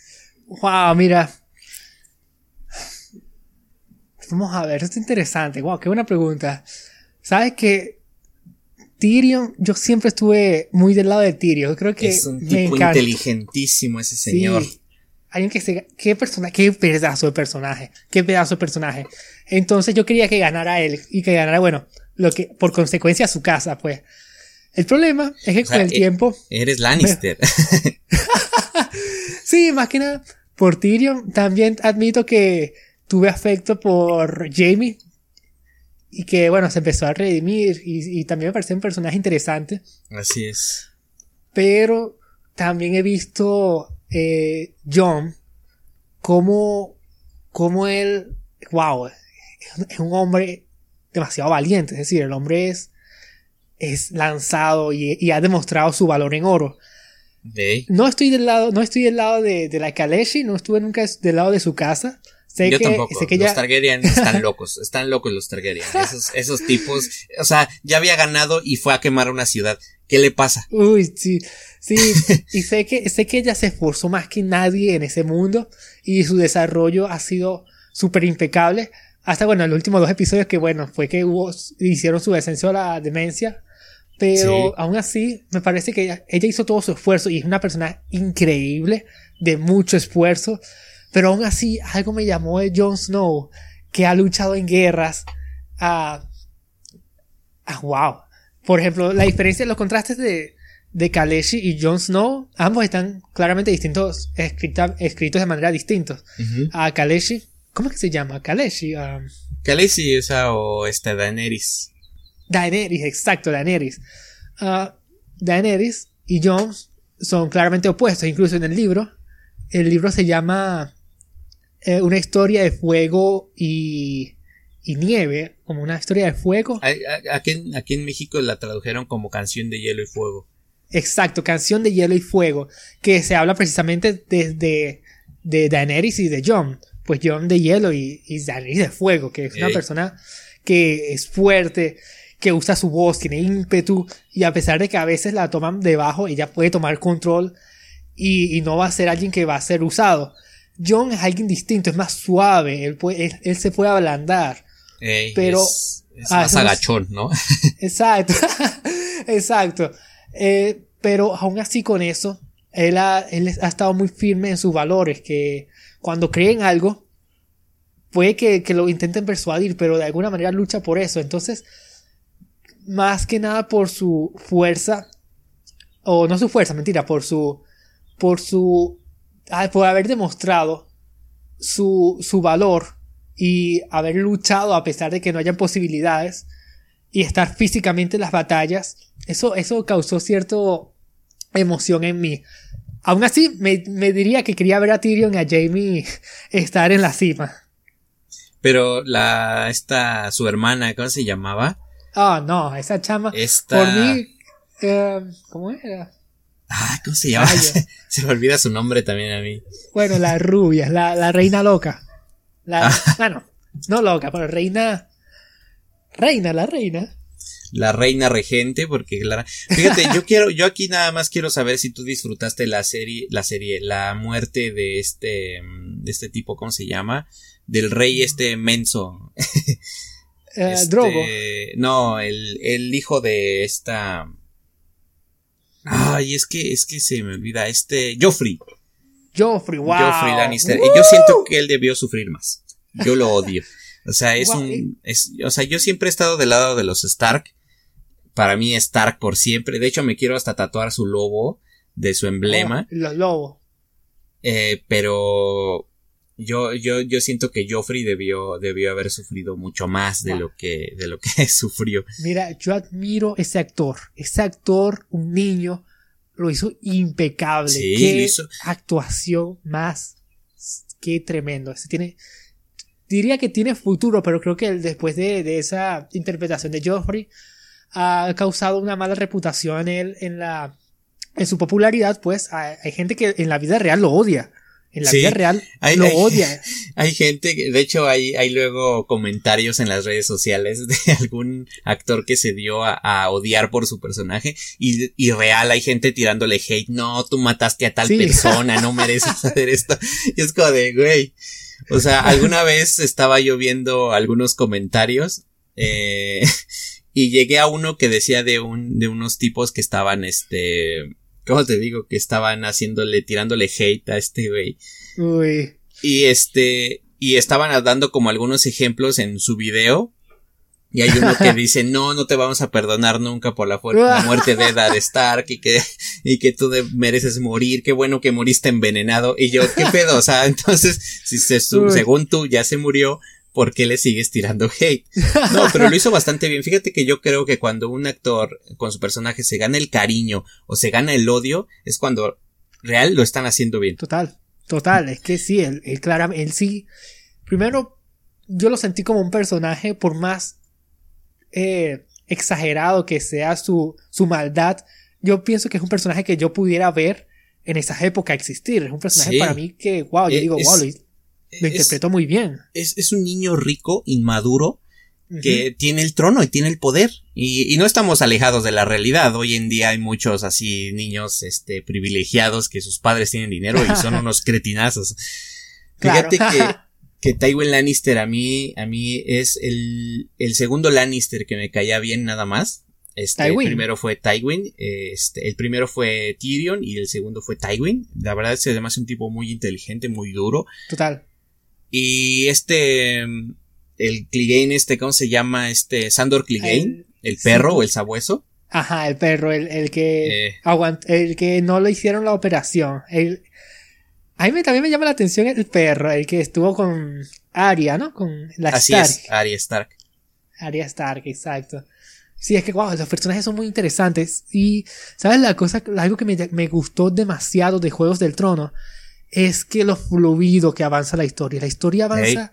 wow, mira. Vamos a ver, esto es interesante. Wow, qué buena pregunta. Sabes que Tyrion, yo siempre estuve muy del lado de Tyrion. creo que es un tipo inteligentísimo ese señor. Sí. Alguien que se, qué persona, qué pedazo de personaje, qué pedazo de personaje. Entonces yo quería que ganara él y que ganara, bueno, lo que, por consecuencia su casa, pues. El problema es que con el e- tiempo. Eres Lannister. sí, más que nada por Tyrion. También admito que tuve afecto por Jamie. Y que, bueno, se empezó a redimir. Y, también me parece un personaje interesante. Así es. Pero también he visto eh, John como, como él, wow, es un hombre demasiado valiente. Es decir, el hombre es es lanzado y, ha demostrado su valor en oro. No estoy del lado, no estoy del lado de, la Kaleshi, no estuve nunca del lado de su casa. Sé Yo tampoco. los Targaryen están locos, están locos los Targaryen. Esos, esos tipos, o sea, ya había ganado y fue a quemar una ciudad. ¿Qué le pasa? Uy, sí, sí. y sé que, sé que ella se esforzó más que nadie en ese mundo y su desarrollo ha sido súper impecable. Hasta bueno, los últimos dos episodios que bueno, fue que hubo, hicieron su descenso a la demencia. Pero aún así, me parece que ella, hizo todo su esfuerzo y es una persona increíble, de mucho esfuerzo. Pero aún así, algo me llamó de Jon Snow, que ha luchado en guerras. a ah, wow. Por ejemplo, la diferencia, los contrastes de, de Kaleshi y Jon Snow, ambos están claramente distintos, escritos de manera distinta. A Kaleshi ¿Cómo es que se llama? Kaleshi. Um, Kaleshi, esa o esta Daenerys. Daenerys, exacto, Daenerys. Uh, Daenerys y Jon son claramente opuestos, incluso en el libro. El libro se llama eh, Una historia de fuego y, y, nieve, como una historia de fuego. Aquí, aquí en México la tradujeron como Canción de Hielo y Fuego. Exacto, Canción de Hielo y Fuego, que se habla precisamente desde de Daenerys y de Jon pues John de hielo y, y de fuego, que es una persona que es fuerte, que usa su voz, tiene ímpetu, y a pesar de que a veces la toman debajo, ella puede tomar control y, no va a ser alguien que va a ser usado. John es alguien distinto, es más suave, él, puede, él, se puede ablandar. pero es, más agachón, ¿no? exacto, exacto. Eh, pero aún así con eso, él ha, él ha estado muy firme en sus valores, que cuando creen algo, puede que, lo intenten persuadir, pero de alguna manera lucha por eso. Entonces, más que nada por su fuerza, o no su fuerza, mentira, por su, por su, ah, por haber demostrado su, su valor y haber luchado a pesar de que no hayan posibilidades y estar físicamente en las batallas, eso, eso causó cierta emoción en mí. Aún así, me, diría que quería ver a Tyrion y a Jamie estar en la cima. Pero la, esta, su hermana, ¿cómo se llamaba? Ah, no, esa chama. Esta... Por mí, eh, ¿cómo era? Ah, ¿cómo se llama? se me olvida su nombre también a mí. Bueno, la rubia, la, la reina loca. La, ah. bueno, no loca, pero reina. Reina, la reina la reina regente, porque Clara, fíjate, yo quiero, yo aquí nada más quiero saber si tú disfrutaste la serie, la serie, la muerte de este, de este tipo, ¿cómo se llama? Del rey este menso. Eh, este, Drogo. No, el, el hijo de esta. Ay, es que, es que se me olvida, este, Joffrey. Joffrey, wow. Joffrey Lannister. Yo siento que él debió sufrir más. Yo lo odio. O sea, es un, es, o sea, yo siempre he estado del lado de los Stark para mí Stark por siempre. De hecho, me quiero hasta tatuar su lobo de su emblema. los lobos. Eh, pero yo, yo, yo siento que Joffrey debió, debió haber sufrido mucho más de lo que, de lo que sufrió. Mira, yo admiro ese actor. Ese actor, un niño, lo hizo impecable. Sí, Qué lo hizo- actuación más. Qué tremendo. Ese tiene. Diría que tiene futuro, pero creo que después de, de esa interpretación de Joffrey ha causado una mala reputación en él, en la. En su popularidad, pues hay, hay gente que en la vida real lo odia. En la Sí, vida real hay- lo hay- odia. Hay gente, que- de hecho hay, hay luego comentarios en las redes sociales de algún actor que se dio a, a odiar por su personaje y, y real hay gente tirándole hate, no, tú mataste a tal Sí. persona, no mereces hacer esto. Y es como de, güey. O sea, alguna vez estaba yo viendo algunos comentarios, eh, y llegué a uno que decía de un, de unos tipos que estaban, este, ¿cómo te digo? Que estaban haciéndole, tirándole hate a este güey. Uy. Y este, y estaban dando como algunos ejemplos en su video. Y hay uno que dice, no, no te vamos a perdonar nunca por la, muerte de Eddard Stark y que, y que tú mereces morir, qué bueno que moriste envenenado. Y yo, qué pedo, o sea, entonces, si se, según tú ya se murió, ¿por qué le sigues tirando hate? No, pero lo hizo bastante bien. Fíjate que yo creo que cuando un actor con su personaje se gana el cariño o se gana el odio, es cuando real lo están haciendo bien. Total, total, es que sí, él, él claramente, él sí, primero yo lo sentí como un personaje, por más eh, exagerado que sea su, su maldad, yo pienso que es un personaje que yo pudiera ver en esa época existir, es un personaje Sí. para mí que, wow, yo Eh, digo, wow, lo, lo Es- interpretó muy bien. es, es un niño rico, inmaduro, que tiene el trono y tiene el poder. Y, y no estamos alejados de la realidad. Hoy en día hay muchos así niños, este, privilegiados que sus padres tienen dinero y son unos cretinazos. Fíjate que, que Tywin Lannister a mí, a mí es el, el segundo Lannister que me caía bien nada más. Este, el primero fue Tywin, este, el primero fue Tyrion y el segundo fue Tywin. La verdad es que además es un tipo muy inteligente, muy duro. Total. Y este, mm, el Clegane, este, ¿cómo se llama? Este, Sandor Clegane, El- perro o el sabueso. Ajá, el perro, el, el que Eh. aguant- el que no le hicieron la operación. El, a mí me- también me llama la atención el perro, el que estuvo con Arya, ¿no? Con la Así Stark. es, Arya Stark. Arya Stark, exacto. Sí, es que, wow, los personajes son muy interesantes. Y, ¿sabes? La cosa, algo que me, me gustó demasiado de Juegos del Trono es que lo fluido que avanza la historia. La historia avanza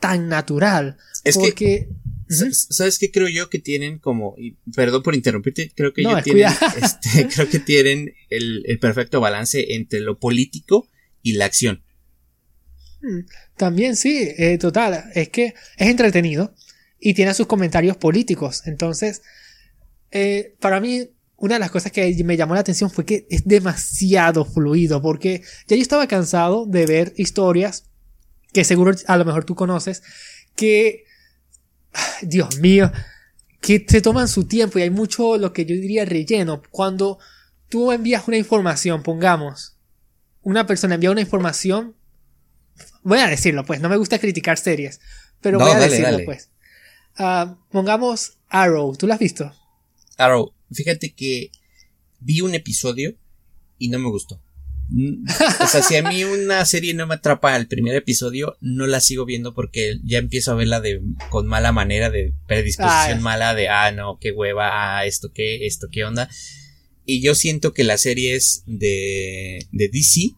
tan natural. Es que- porque, Ujú. ¿Sabes qué creo yo que tienen como, y perdón por interrumpirte, creo que No, es tienen, este, creo que tienen el, el perfecto balance entre lo político y la acción. También sí, eh, total. Es que es entretenido y tiene sus comentarios políticos. Entonces, eh, para mí, una de las cosas que me llamó la atención fue que es demasiado fluido. Porque ya yo estaba cansado de ver historias que seguro a lo mejor tú conoces. Que, Dios mío, que se toman su tiempo y hay mucho lo que yo diría relleno. Cuando tú envías una información, pongamos, una persona envía una información voy a decirlo, pues, no me gusta criticar series, pero No, voy a dale, decirlo, dale. pues. Ah, pongamos Arrow, ¿tú lo has visto? Arrow, fíjate que vi un episodio y no me gustó. Mm, O sea, si a mí una serie no me atrapa al primer episodio, no la sigo viendo porque ya empiezo a verla de, con mala manera, de predisposición mala, de, ah, no, qué hueva, ah, esto qué, esto qué onda. Y yo siento que las series de, de DC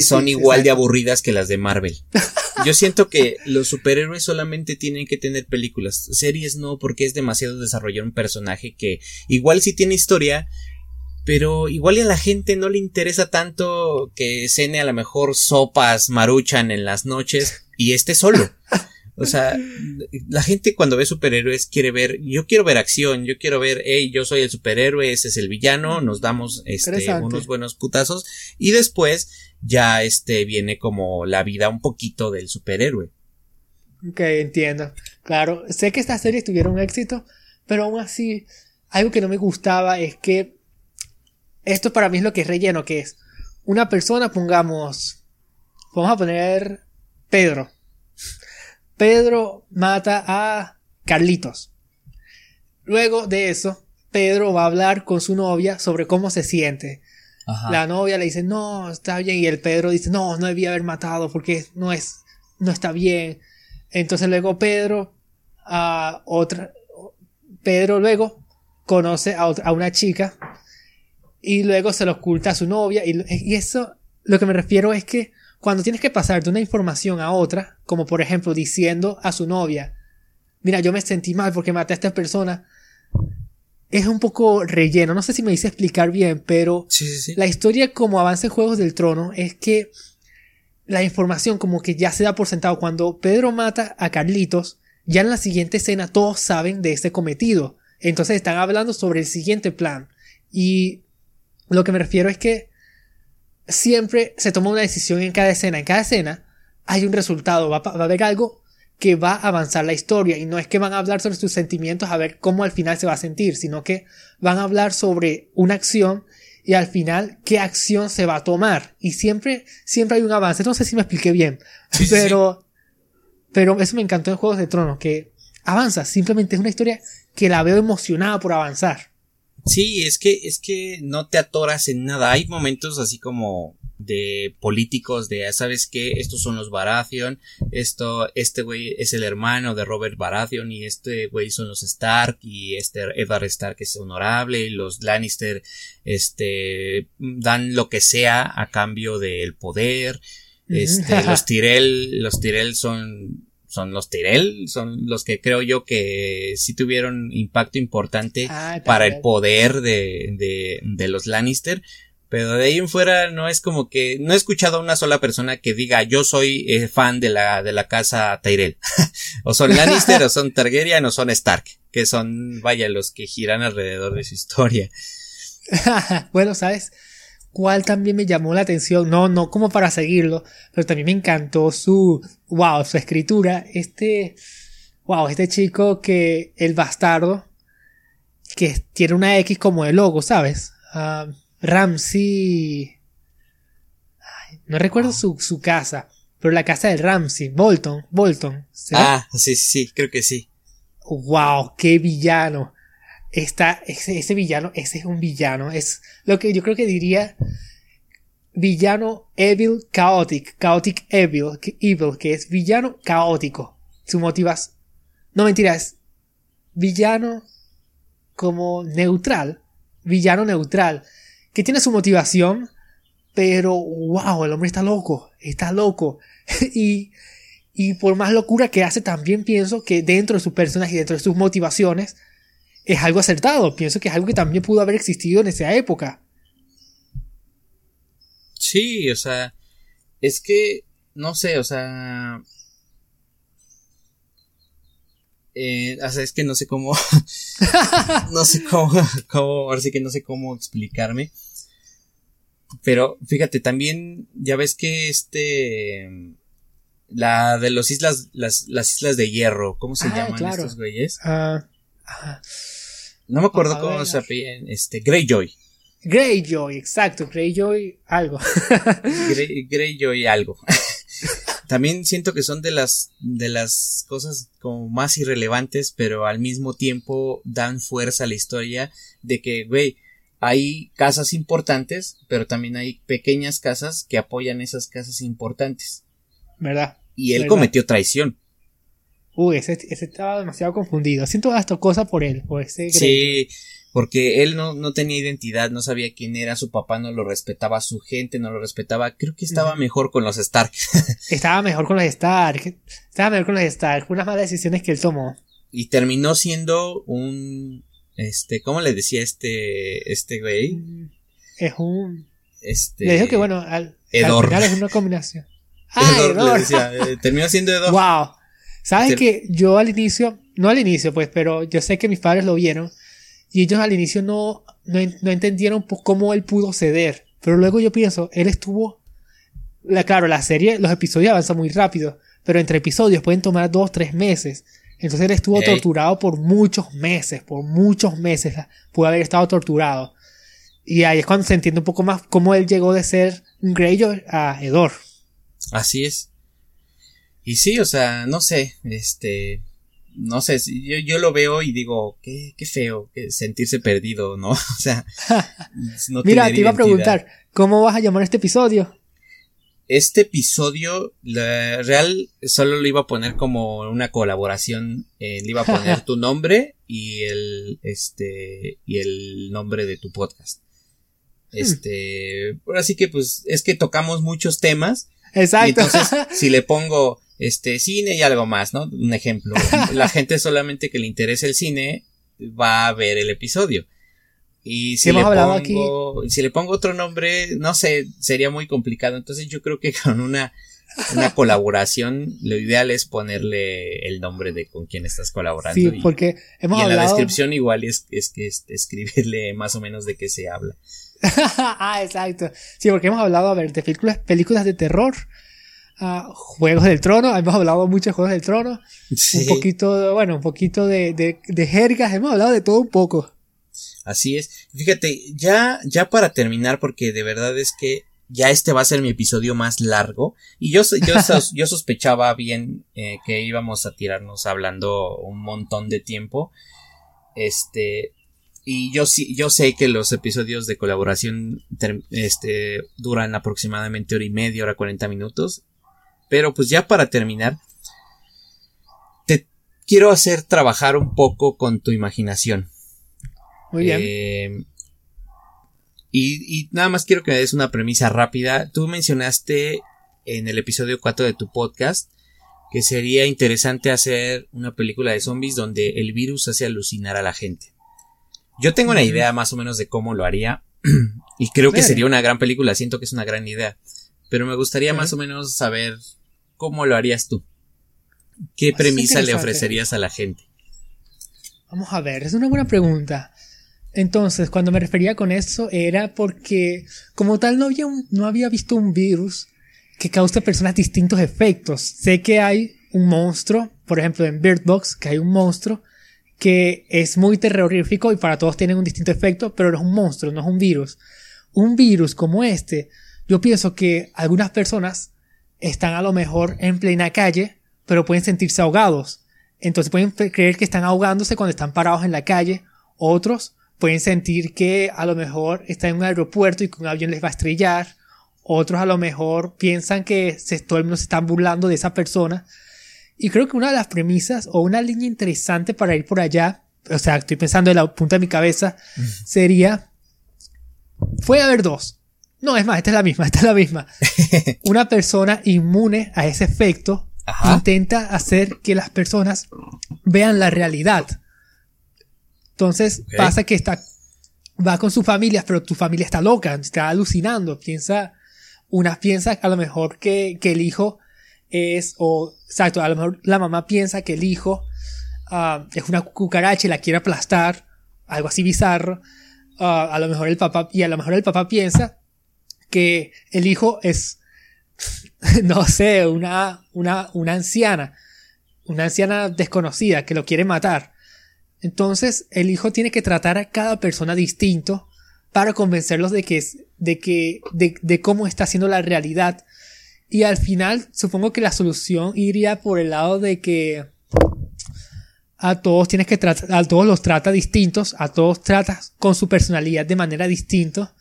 son igual de aburridas que las de Marvel. Yo siento que los superhéroes solamente tienen que tener películas, series no, porque es demasiado desarrollar un personaje que igual sí tiene historia, pero igual a la gente no le interesa tanto que cene a lo mejor sopas maruchan en las noches y esté solo. O sea, la gente cuando ve superhéroes quiere ver, yo quiero ver acción, yo quiero ver, hey, yo soy el superhéroe, ese es el villano, nos damos este unos buenos putazos y después ya este viene como la vida un poquito del superhéroe. Ok, entiendo. Claro, sé que estas series tuvieron éxito, pero aún así, algo que no me gustaba es que esto para mí es lo que es relleno, que es una persona, pongamos, vamos a poner Pedro. Pedro mata a Carlitos. Luego de eso, Pedro va a hablar con su novia sobre cómo se siente. La novia le dice, no, está bien. Y el Pedro dice, no, no debía haber matado porque no es, no está bien. Entonces luego Pedro, a otra, Pedro luego conoce a, a, una chica y luego se lo oculta a su novia. Y, y eso, lo que me refiero es que cuando tienes que pasar de una información a otra, como por ejemplo diciendo a su novia, mira, yo me sentí mal porque maté a esta persona, es un poco relleno. No sé si me hice explicar bien, pero la historia como avanza en Juegos del Trono es que la información como que ya se da por sentado. Cuando Pedro mata a Carlitos, ya en la siguiente escena todos saben de este cometido. Entonces están hablando sobre el siguiente plan. Y lo que me refiero es que siempre se toma una decisión en cada escena. En cada escena hay un resultado. Va, a haber algo que va a avanzar la historia. Y no es que van a hablar sobre sus sentimientos a ver cómo al final se va a sentir, sino que van a hablar sobre una acción y al final qué acción se va a tomar. Y siempre, siempre hay un avance. No sé si me expliqué bien. pero, pero eso me encantó en Juegos de Tronos, que avanza. Simplemente es una historia que la veo emocionada por avanzar. Sí, es que, es que no te atoras en nada. Hay momentos así como de políticos de, ¿sabes qué? Estos son los Baratheon, esto, este güey es el hermano de Robert Baratheon y este güey son los Stark y este Eddard Stark es honorable y los Lannister, este, dan lo que sea a cambio del poder. Este, los Tyrell, los Tyrell son son los Tyrell, son los que creo yo que sí tuvieron impacto importante ah, para el poder de, de, de, los Lannister. Pero de ahí en fuera no es como que no he escuchado a una sola persona que diga yo soy eh, fan de la, de la casa Tyrell. o son Lannister o son Targaryen o son Stark, que son, vaya, los que giran alrededor de su historia. bueno, ¿sabes? Cual también me llamó la atención, no, no como para seguirlo, pero también me encantó su, wow, su escritura, este, wow, este chico que, el bastardo, que tiene una X como el logo, ¿sabes? Uh, Ramsey, no recuerdo su, su, casa, pero la casa de Ramsey, Bolton, Bolton. Ah, sí, sí, creo que sí. Wow, qué villano está ese, ese, villano, ese es un villano, es lo que yo creo que diría villano evil chaotic, chaotic evil, evil, que es villano caótico. Su motivas, no mentiras, villano como neutral, villano neutral, que tiene su motivación, pero wow, el hombre está loco, está loco. y, y por más locura que hace, también pienso que dentro de su personaje y dentro de sus motivaciones, es algo acertado. Pienso que es algo que también pudo haber existido en esa época. Sí, o sea, es que, no sé, o sea... Eh, o sea, es que no sé cómo, no sé cómo, cómo, ahora sí que no sé cómo explicarme. Pero fíjate, también ya ves que este, la de las islas, las, las islas de hierro, ¿cómo se ah, llaman estos güeyes? Ah, no me acuerdo cómo se apellan, este, Greyjoy. Greyjoy, exacto, Greyjoy algo. Greyjoy algo. También siento que son de las, de las cosas como más irrelevantes, pero al mismo tiempo dan fuerza a la historia de que, güey, hay casas importantes, pero también hay pequeñas casas que apoyan esas casas importantes. ¿Verdad? Y él cometió traición. Uy, ese, estaba demasiado confundido. Siento hasta cosas por él, por ese Sí, porque él no, no tenía identidad, no sabía quién era, su papá no lo respetaba, su gente no lo respetaba. Creo que estaba mejor con los Stark. estaba mejor con los Stark. Estaba mejor con los Stark. Unas malas decisiones que él tomó. Y terminó siendo un. Este, ¿cómo le decía este, este güey? Mm, es un. Este. Le dijo que bueno, al, al final es una combinación. Ah, Edor. Eh, terminó siendo Edor. Wow. ¿Sabes que yo al inicio, no al inicio pues, pero yo sé que mis padres lo vieron y ellos al inicio no, no, entendieron pues, cómo él pudo ceder. Pero luego yo pienso, él estuvo, la, claro, la serie, los episodios avanzan muy rápido, pero entre episodios pueden tomar dos, tres meses. Entonces él estuvo torturado por muchos meses, por muchos meses pudo haber estado torturado. Y ahí es cuando se entiende un poco más cómo él llegó de ser un Greyjoy a Edor. Así es. Y sí, o sea, no sé, este, no sé, yo, yo lo veo y digo, qué, qué feo sentirse perdido, ¿no? O sea, no Mira, te iba a preguntar, ¿cómo vas a llamar este episodio? Este episodio, la real, solo lo iba a poner como una colaboración, eh, le iba a poner tu nombre y el, este, y el nombre de tu podcast. Hmm. Este, así que pues, es que tocamos muchos temas. Exacto. entonces, si le pongo, este, cine y algo más, ¿no? Un ejemplo. La gente solamente que le interese el cine va a ver el episodio. Y si le, pongo, si le pongo otro nombre, no sé, sería muy complicado. Entonces yo creo que con una, una colaboración, lo ideal es ponerle el nombre de con quién estás colaborando. Sí, porque hemos y en la descripción igual es, es que es escribirle más o menos de qué se habla. ah, exacto. Sí, porque hemos hablado, a ver, de películas, películas de terror, Juegos del Trono, hemos hablado mucho de Juegos del Trono, un poquito, bueno, un poquito de, de, de jergas, hemos hablado de todo un poco. Así es. Fíjate, ya, ya para terminar, porque de verdad es que ya este va a ser mi episodio más largo. Y yo, yo, yo sospechaba bien eh, que íbamos a tirarnos hablando un montón de tiempo. Este, y yo sí, yo sé que los episodios de colaboración este, duran aproximadamente hora y media, hora cuarenta minutos. Pero pues ya para terminar, te quiero hacer trabajar un poco con tu imaginación. Muy bien. Eh, y, nada más quiero que me des una premisa rápida. Tú mencionaste en el episodio 4 de tu podcast que sería interesante hacer una película de zombies donde el virus hace alucinar a la gente. Yo tengo una idea más o menos de cómo lo haría y creo que sería una gran película, siento que es una gran idea, pero me gustaría más o menos saber ¿Cómo lo harías tú? ¿Qué premisa le ofrecerías a la gente? Vamos a ver, es una buena pregunta. Entonces, cuando me refería con eso era porque como tal no había, no había visto un virus que cause a personas distintos efectos. Sé que hay un monstruo, por ejemplo en Bird Box, que hay un monstruo que es muy terrorífico y para todos tienen un distinto efecto, pero no es un monstruo, no es un virus. Un virus como este, yo pienso que algunas personas están a lo mejor en plena calle, pero pueden sentirse ahogados. Entonces pueden creer que están ahogándose cuando están parados en la calle. Otros pueden sentir que a lo mejor están en un aeropuerto y que un avión les va a estrellar. Otros a lo mejor piensan que se, todo el mundo se está burlando de esa persona. Y creo que una de las premisas o una línea interesante para ir por allá, o sea, estoy pensando en la punta de mi cabeza, sería, fue a haber dos. No, es más, esta es la misma, esta es la misma. Una persona inmune a ese efecto intenta hacer que las personas vean la realidad. Entonces pasa que está, va con su familia, pero tu familia está loca, está alucinando, piensa, unas piensa a lo mejor que, que el hijo es, o, exacto, a lo mejor la mamá piensa que el hijo ah, es una cucaracha y la quiere aplastar, algo así bizarro. Ah, a lo mejor el papá, y a lo mejor el papá piensa que el hijo es, no sé, una, una, una anciana, una anciana desconocida que lo quiere matar. Entonces el hijo tiene que tratar a cada persona distinto para convencerlos de que es, de que, de, cómo está siendo la realidad. Y al final, supongo que la solución iría por el lado de que a todos tienes que tratar, a todos los trata distintos, a todos tratas con su personalidad de manera distinta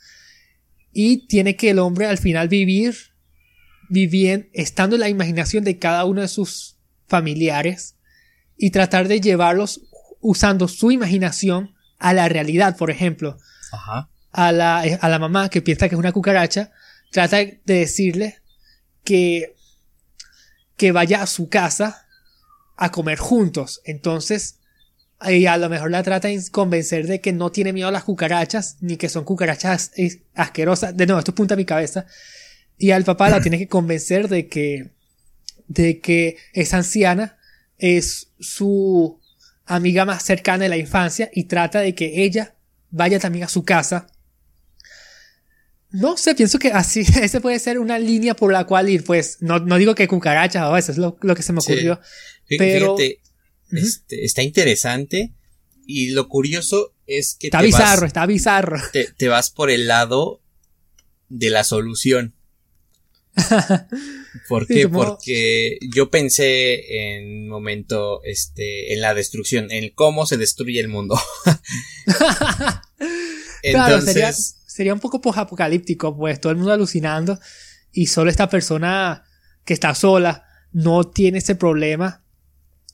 y tiene que el hombre al final vivir, vivir, estando en la imaginación de cada uno de sus familiares y tratar de llevarlos usando su imaginación a la realidad, por ejemplo. A, la, a la mamá que piensa que es una cucaracha, trata de decirle que, que vaya a su casa a comer juntos. Entonces, y a lo mejor la trata de convencer de que no tiene miedo a las cucarachas, ni que son cucarachas asquerosas. De nuevo, esto punta a mi cabeza. Y al papá la tiene que convencer de que, de que esa anciana es su amiga más cercana de la infancia y trata de que ella vaya también a su casa. No sé, pienso que así, esa puede ser una línea por la cual ir, pues, no, no digo que cucarachas o eso es lo, que se me ocurrió. Pero, este, está interesante. Y lo curioso es que... Está bizarro, está bizarro. Te, vas por el lado de la solución. ¿Por qué? Porque yo pensé en un momento, este, en la destrucción, en cómo se destruye el mundo. claro, sería, sería un poco apocalíptico, pues todo el mundo alucinando y solo esta persona que está sola no tiene ese problema.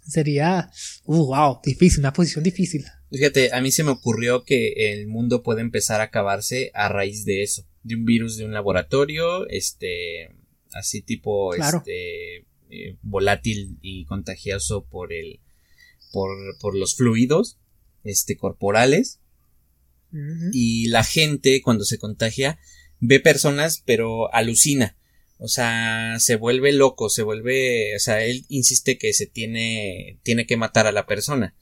Sería, uh, wow, difícil, una posición difícil. Fíjate, a mí se me ocurrió que el mundo puede empezar a acabarse a raíz de eso, de un virus de un laboratorio, este, así tipo, este, eh, volátil y contagioso por el, por, por los fluidos, este, corporales. Y la gente, cuando se contagia, ve personas, pero alucina. O sea, se vuelve loco, se vuelve, o sea, él insiste que se tiene, tiene que matar a la persona.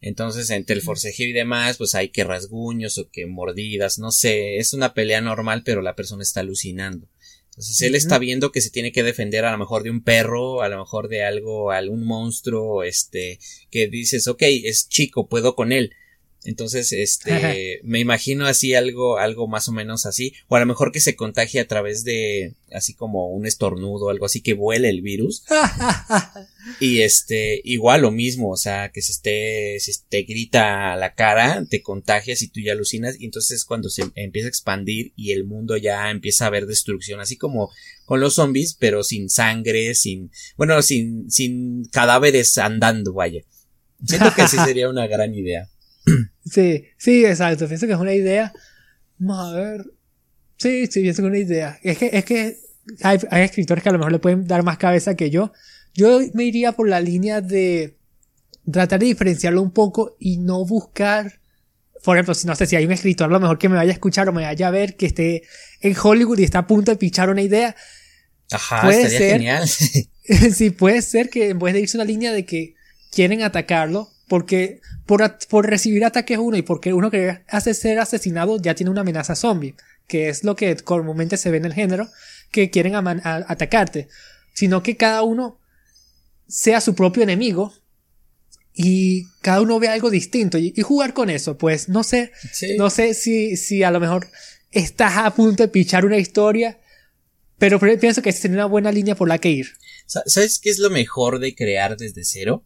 Entonces, entre el forcejeo y demás, pues hay que rasguños o que mordidas, no sé, es una pelea normal, pero la persona está alucinando. Entonces, él está viendo que se tiene que defender a lo mejor de un perro, a lo mejor de algo, algún monstruo, este, que dices, ok, es chico, puedo con él entonces, este, me imagino así algo, algo más o menos así, o a lo mejor que se contagie a través de, así como un estornudo, algo así que vuele el virus. y este, igual lo mismo, o sea, que se esté, si te grita a la cara, te contagias y tú ya alucinas, y entonces cuando se empieza a expandir y el mundo ya empieza a ver destrucción, así como con los zombies, pero sin sangre, sin, bueno, sin, sin cadáveres andando, vaya. Siento que así sería una gran idea. Sí, sí, exacto. Pienso que es una idea. Vamos a ver. Sí, sí, pienso que es una idea. Es que, es que hay, hay escritores que a lo mejor le pueden dar más cabeza que yo. Yo me iría por la línea de tratar de diferenciarlo un poco y no buscar, por ejemplo, si no sé si hay un escritor a lo mejor que me vaya a escuchar o me vaya a ver que esté en Hollywood y está a punto de pichar una idea. Ajá, puede ser, genial. sí, puede ser que en vez de irse una línea de que quieren atacarlo, porque por, por recibir ataques uno y porque uno que hace ser asesinado ya tiene una amenaza zombie, que es lo que comúnmente se ve en el género, que quieren atacarte, sino que cada uno sea su propio enemigo y cada uno ve algo distinto y, jugar con eso, pues no sé, no sé si, si a lo mejor estás a punto de pichar una historia, pero pienso que sería una buena línea por la que ir. ¿Sabes qué es lo mejor de crear desde cero?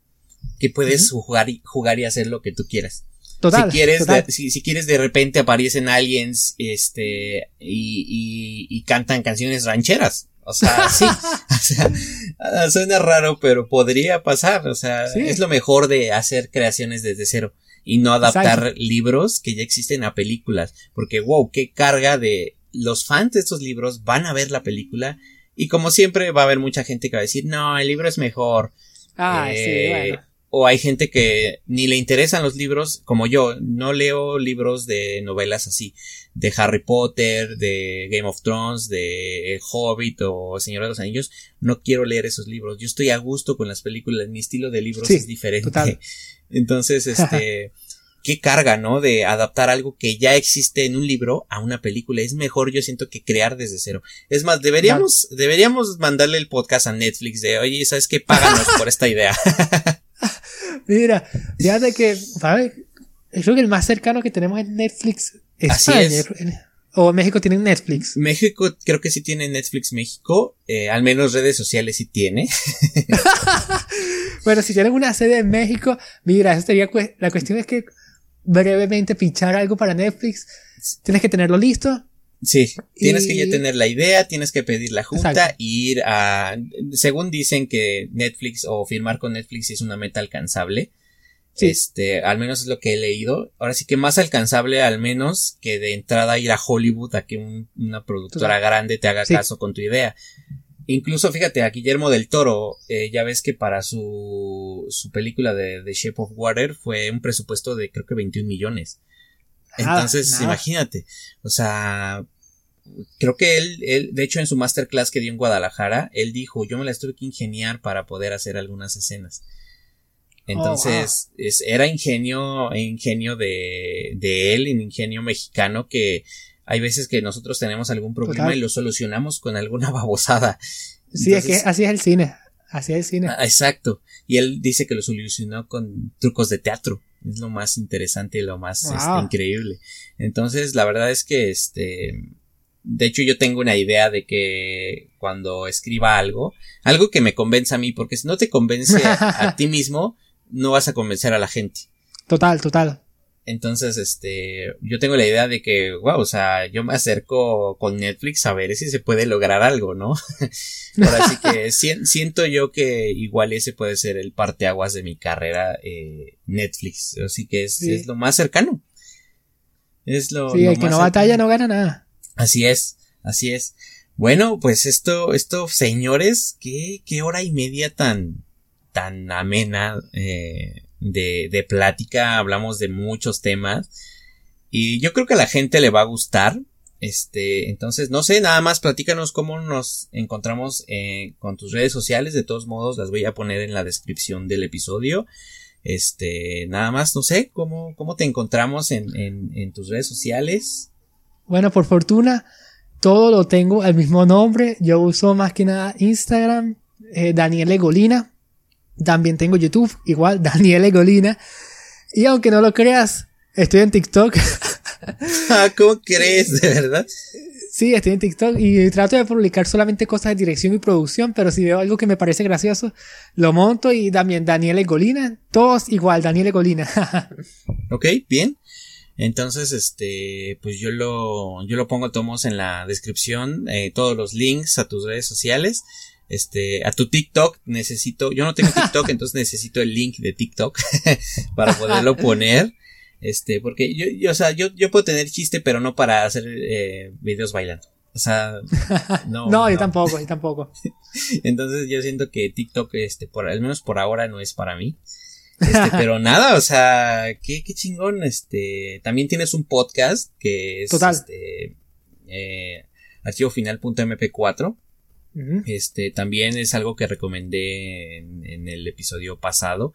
Que puedes jugar, y, jugar y hacer lo que tú quieras. Total, si quieres, De, si, quieres de repente aparecen aliens, este, y, y, cantan canciones rancheras. O sea, sí, o sea, ah, suena raro, pero podría pasar. O sea, es lo mejor de hacer creaciones desde cero y no adaptar libros que ya existen a películas. Porque, wow, qué carga de los fans de estos libros van a ver la película y como siempre va a haber mucha gente que va a decir, no, el libro es mejor. Ah, sí, eh, bueno o hay gente que ni le interesan los libros, como yo, no leo libros de novelas así, de Harry Potter, de Game of Thrones, de Hobbit o Señor de los Anillos, no quiero leer esos libros, yo estoy a gusto con las películas, mi estilo de libros es diferente. Entonces, este, qué carga, ¿no? De adaptar algo que ya existe en un libro a una película. Es mejor, yo siento, que crear desde cero. Es más, deberíamos, deberíamos mandarle el podcast a Netflix de, oye, ¿sabes qué? Páganos por esta idea. Mira, fíjate que, ¿sabes? Creo que el más cercano que tenemos es Netflix España. O México tiene Netflix. México creo que sí tiene Netflix México. Eh, al menos redes sociales sí tiene. bueno, si tienen una sede en México, mira, eso sería la cuestión es que brevemente pinchar algo para Netflix. Tienes que tenerlo listo. Sí, tienes que ya tener la idea, tienes que pedir la junta y ir a, según dicen que Netflix o firmar con Netflix es una meta alcanzable. Este, al menos es lo que he leído. Ahora sí que más alcanzable al menos que de entrada ir a Hollywood a que una productora grande te haga caso con tu idea. Incluso fíjate, a Guillermo del Toro, eh, ya ves que para su, su película de The Shape of Water fue un presupuesto de creo que 21 millones. Entonces, imagínate, o sea, creo que él, él, de hecho en su masterclass que dio en Guadalajara, él dijo, yo me la tuve que ingeniar para poder hacer algunas escenas. Entonces, oh, es, era ingenio, ingenio de, de él, un ingenio mexicano que hay veces que nosotros tenemos algún problema y lo solucionamos con alguna babosada. Sí, es que así es el cine, así es el cine. Ah, exacto. Y él dice que lo solucionó con trucos de teatro. Es lo más interesante y lo más este, increíble. Entonces, la verdad es que este de hecho yo tengo una idea de que cuando escriba algo, algo que me convenza a mí, porque si no te convence a, a ti mismo, no vas a convencer a la gente. Total, total. Entonces, este, yo tengo la idea de que, wow, o sea, yo me acerco con Netflix a ver si se puede lograr algo, ¿no? Ahora sí que siento yo que igual ese puede ser el parteaguas de mi carrera, eh, Netflix. Así que es, es, lo más cercano. Es lo. Sí, el que no batalla no gana nada. Así es, así es. Bueno, pues esto, esto, señores, qué, qué hora y media tan, tan amena, eh, de, de plática, hablamos de muchos temas y yo creo que a la gente le va a gustar. Este, entonces, no sé, nada más platícanos cómo nos encontramos eh, con tus redes sociales. De todos modos, las voy a poner en la descripción del episodio. Este, nada más, no sé, cómo, cómo te encontramos en, en, en tus redes sociales. Bueno, por fortuna, todo lo tengo al mismo nombre. Yo uso más que nada Instagram, eh, Daniel Egolina. También tengo YouTube, igual, Daniel Egolina. Y aunque no lo creas, estoy en TikTok. Ah, ¿Cómo crees? ¿De verdad? Sí, estoy en TikTok y trato de publicar solamente cosas de dirección y producción, pero si veo algo que me parece gracioso, lo monto y también Daniel Egolina. Todos igual, Daniel Egolina. ok, bien. Entonces, este, pues yo lo, yo lo pongo tomos en la descripción, eh, todos los links a tus redes sociales este, a tu TikTok necesito, yo no tengo TikTok, entonces necesito el link de TikTok para poderlo poner. Este, porque yo, yo, o sea, yo, yo puedo tener chiste, pero no para hacer eh, videos bailando. O sea, no. no, yo tampoco, yo tampoco. entonces yo siento que TikTok, este, por, al menos por ahora no es para mí. Este, pero nada, o sea, qué, qué chingón, este, también tienes un podcast que es, Total. este, eh, archivofinal.mp4 este también es algo que recomendé en, el episodio pasado.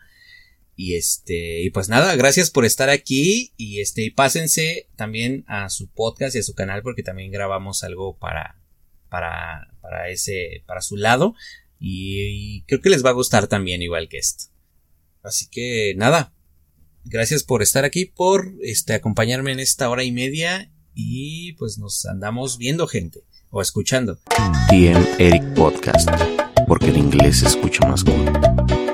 Y este, y pues nada, gracias por estar aquí. Y este, y pásense también a su podcast y a su canal porque también grabamos algo para, para, para ese, para su lado. Y, creo que les va a gustar también igual que esto. Así que nada, gracias por estar aquí, por este, acompañarme en esta hora y media. Y pues nos andamos viendo gente o escuchando. TM Eric Podcast, porque el inglés se escucha más cool.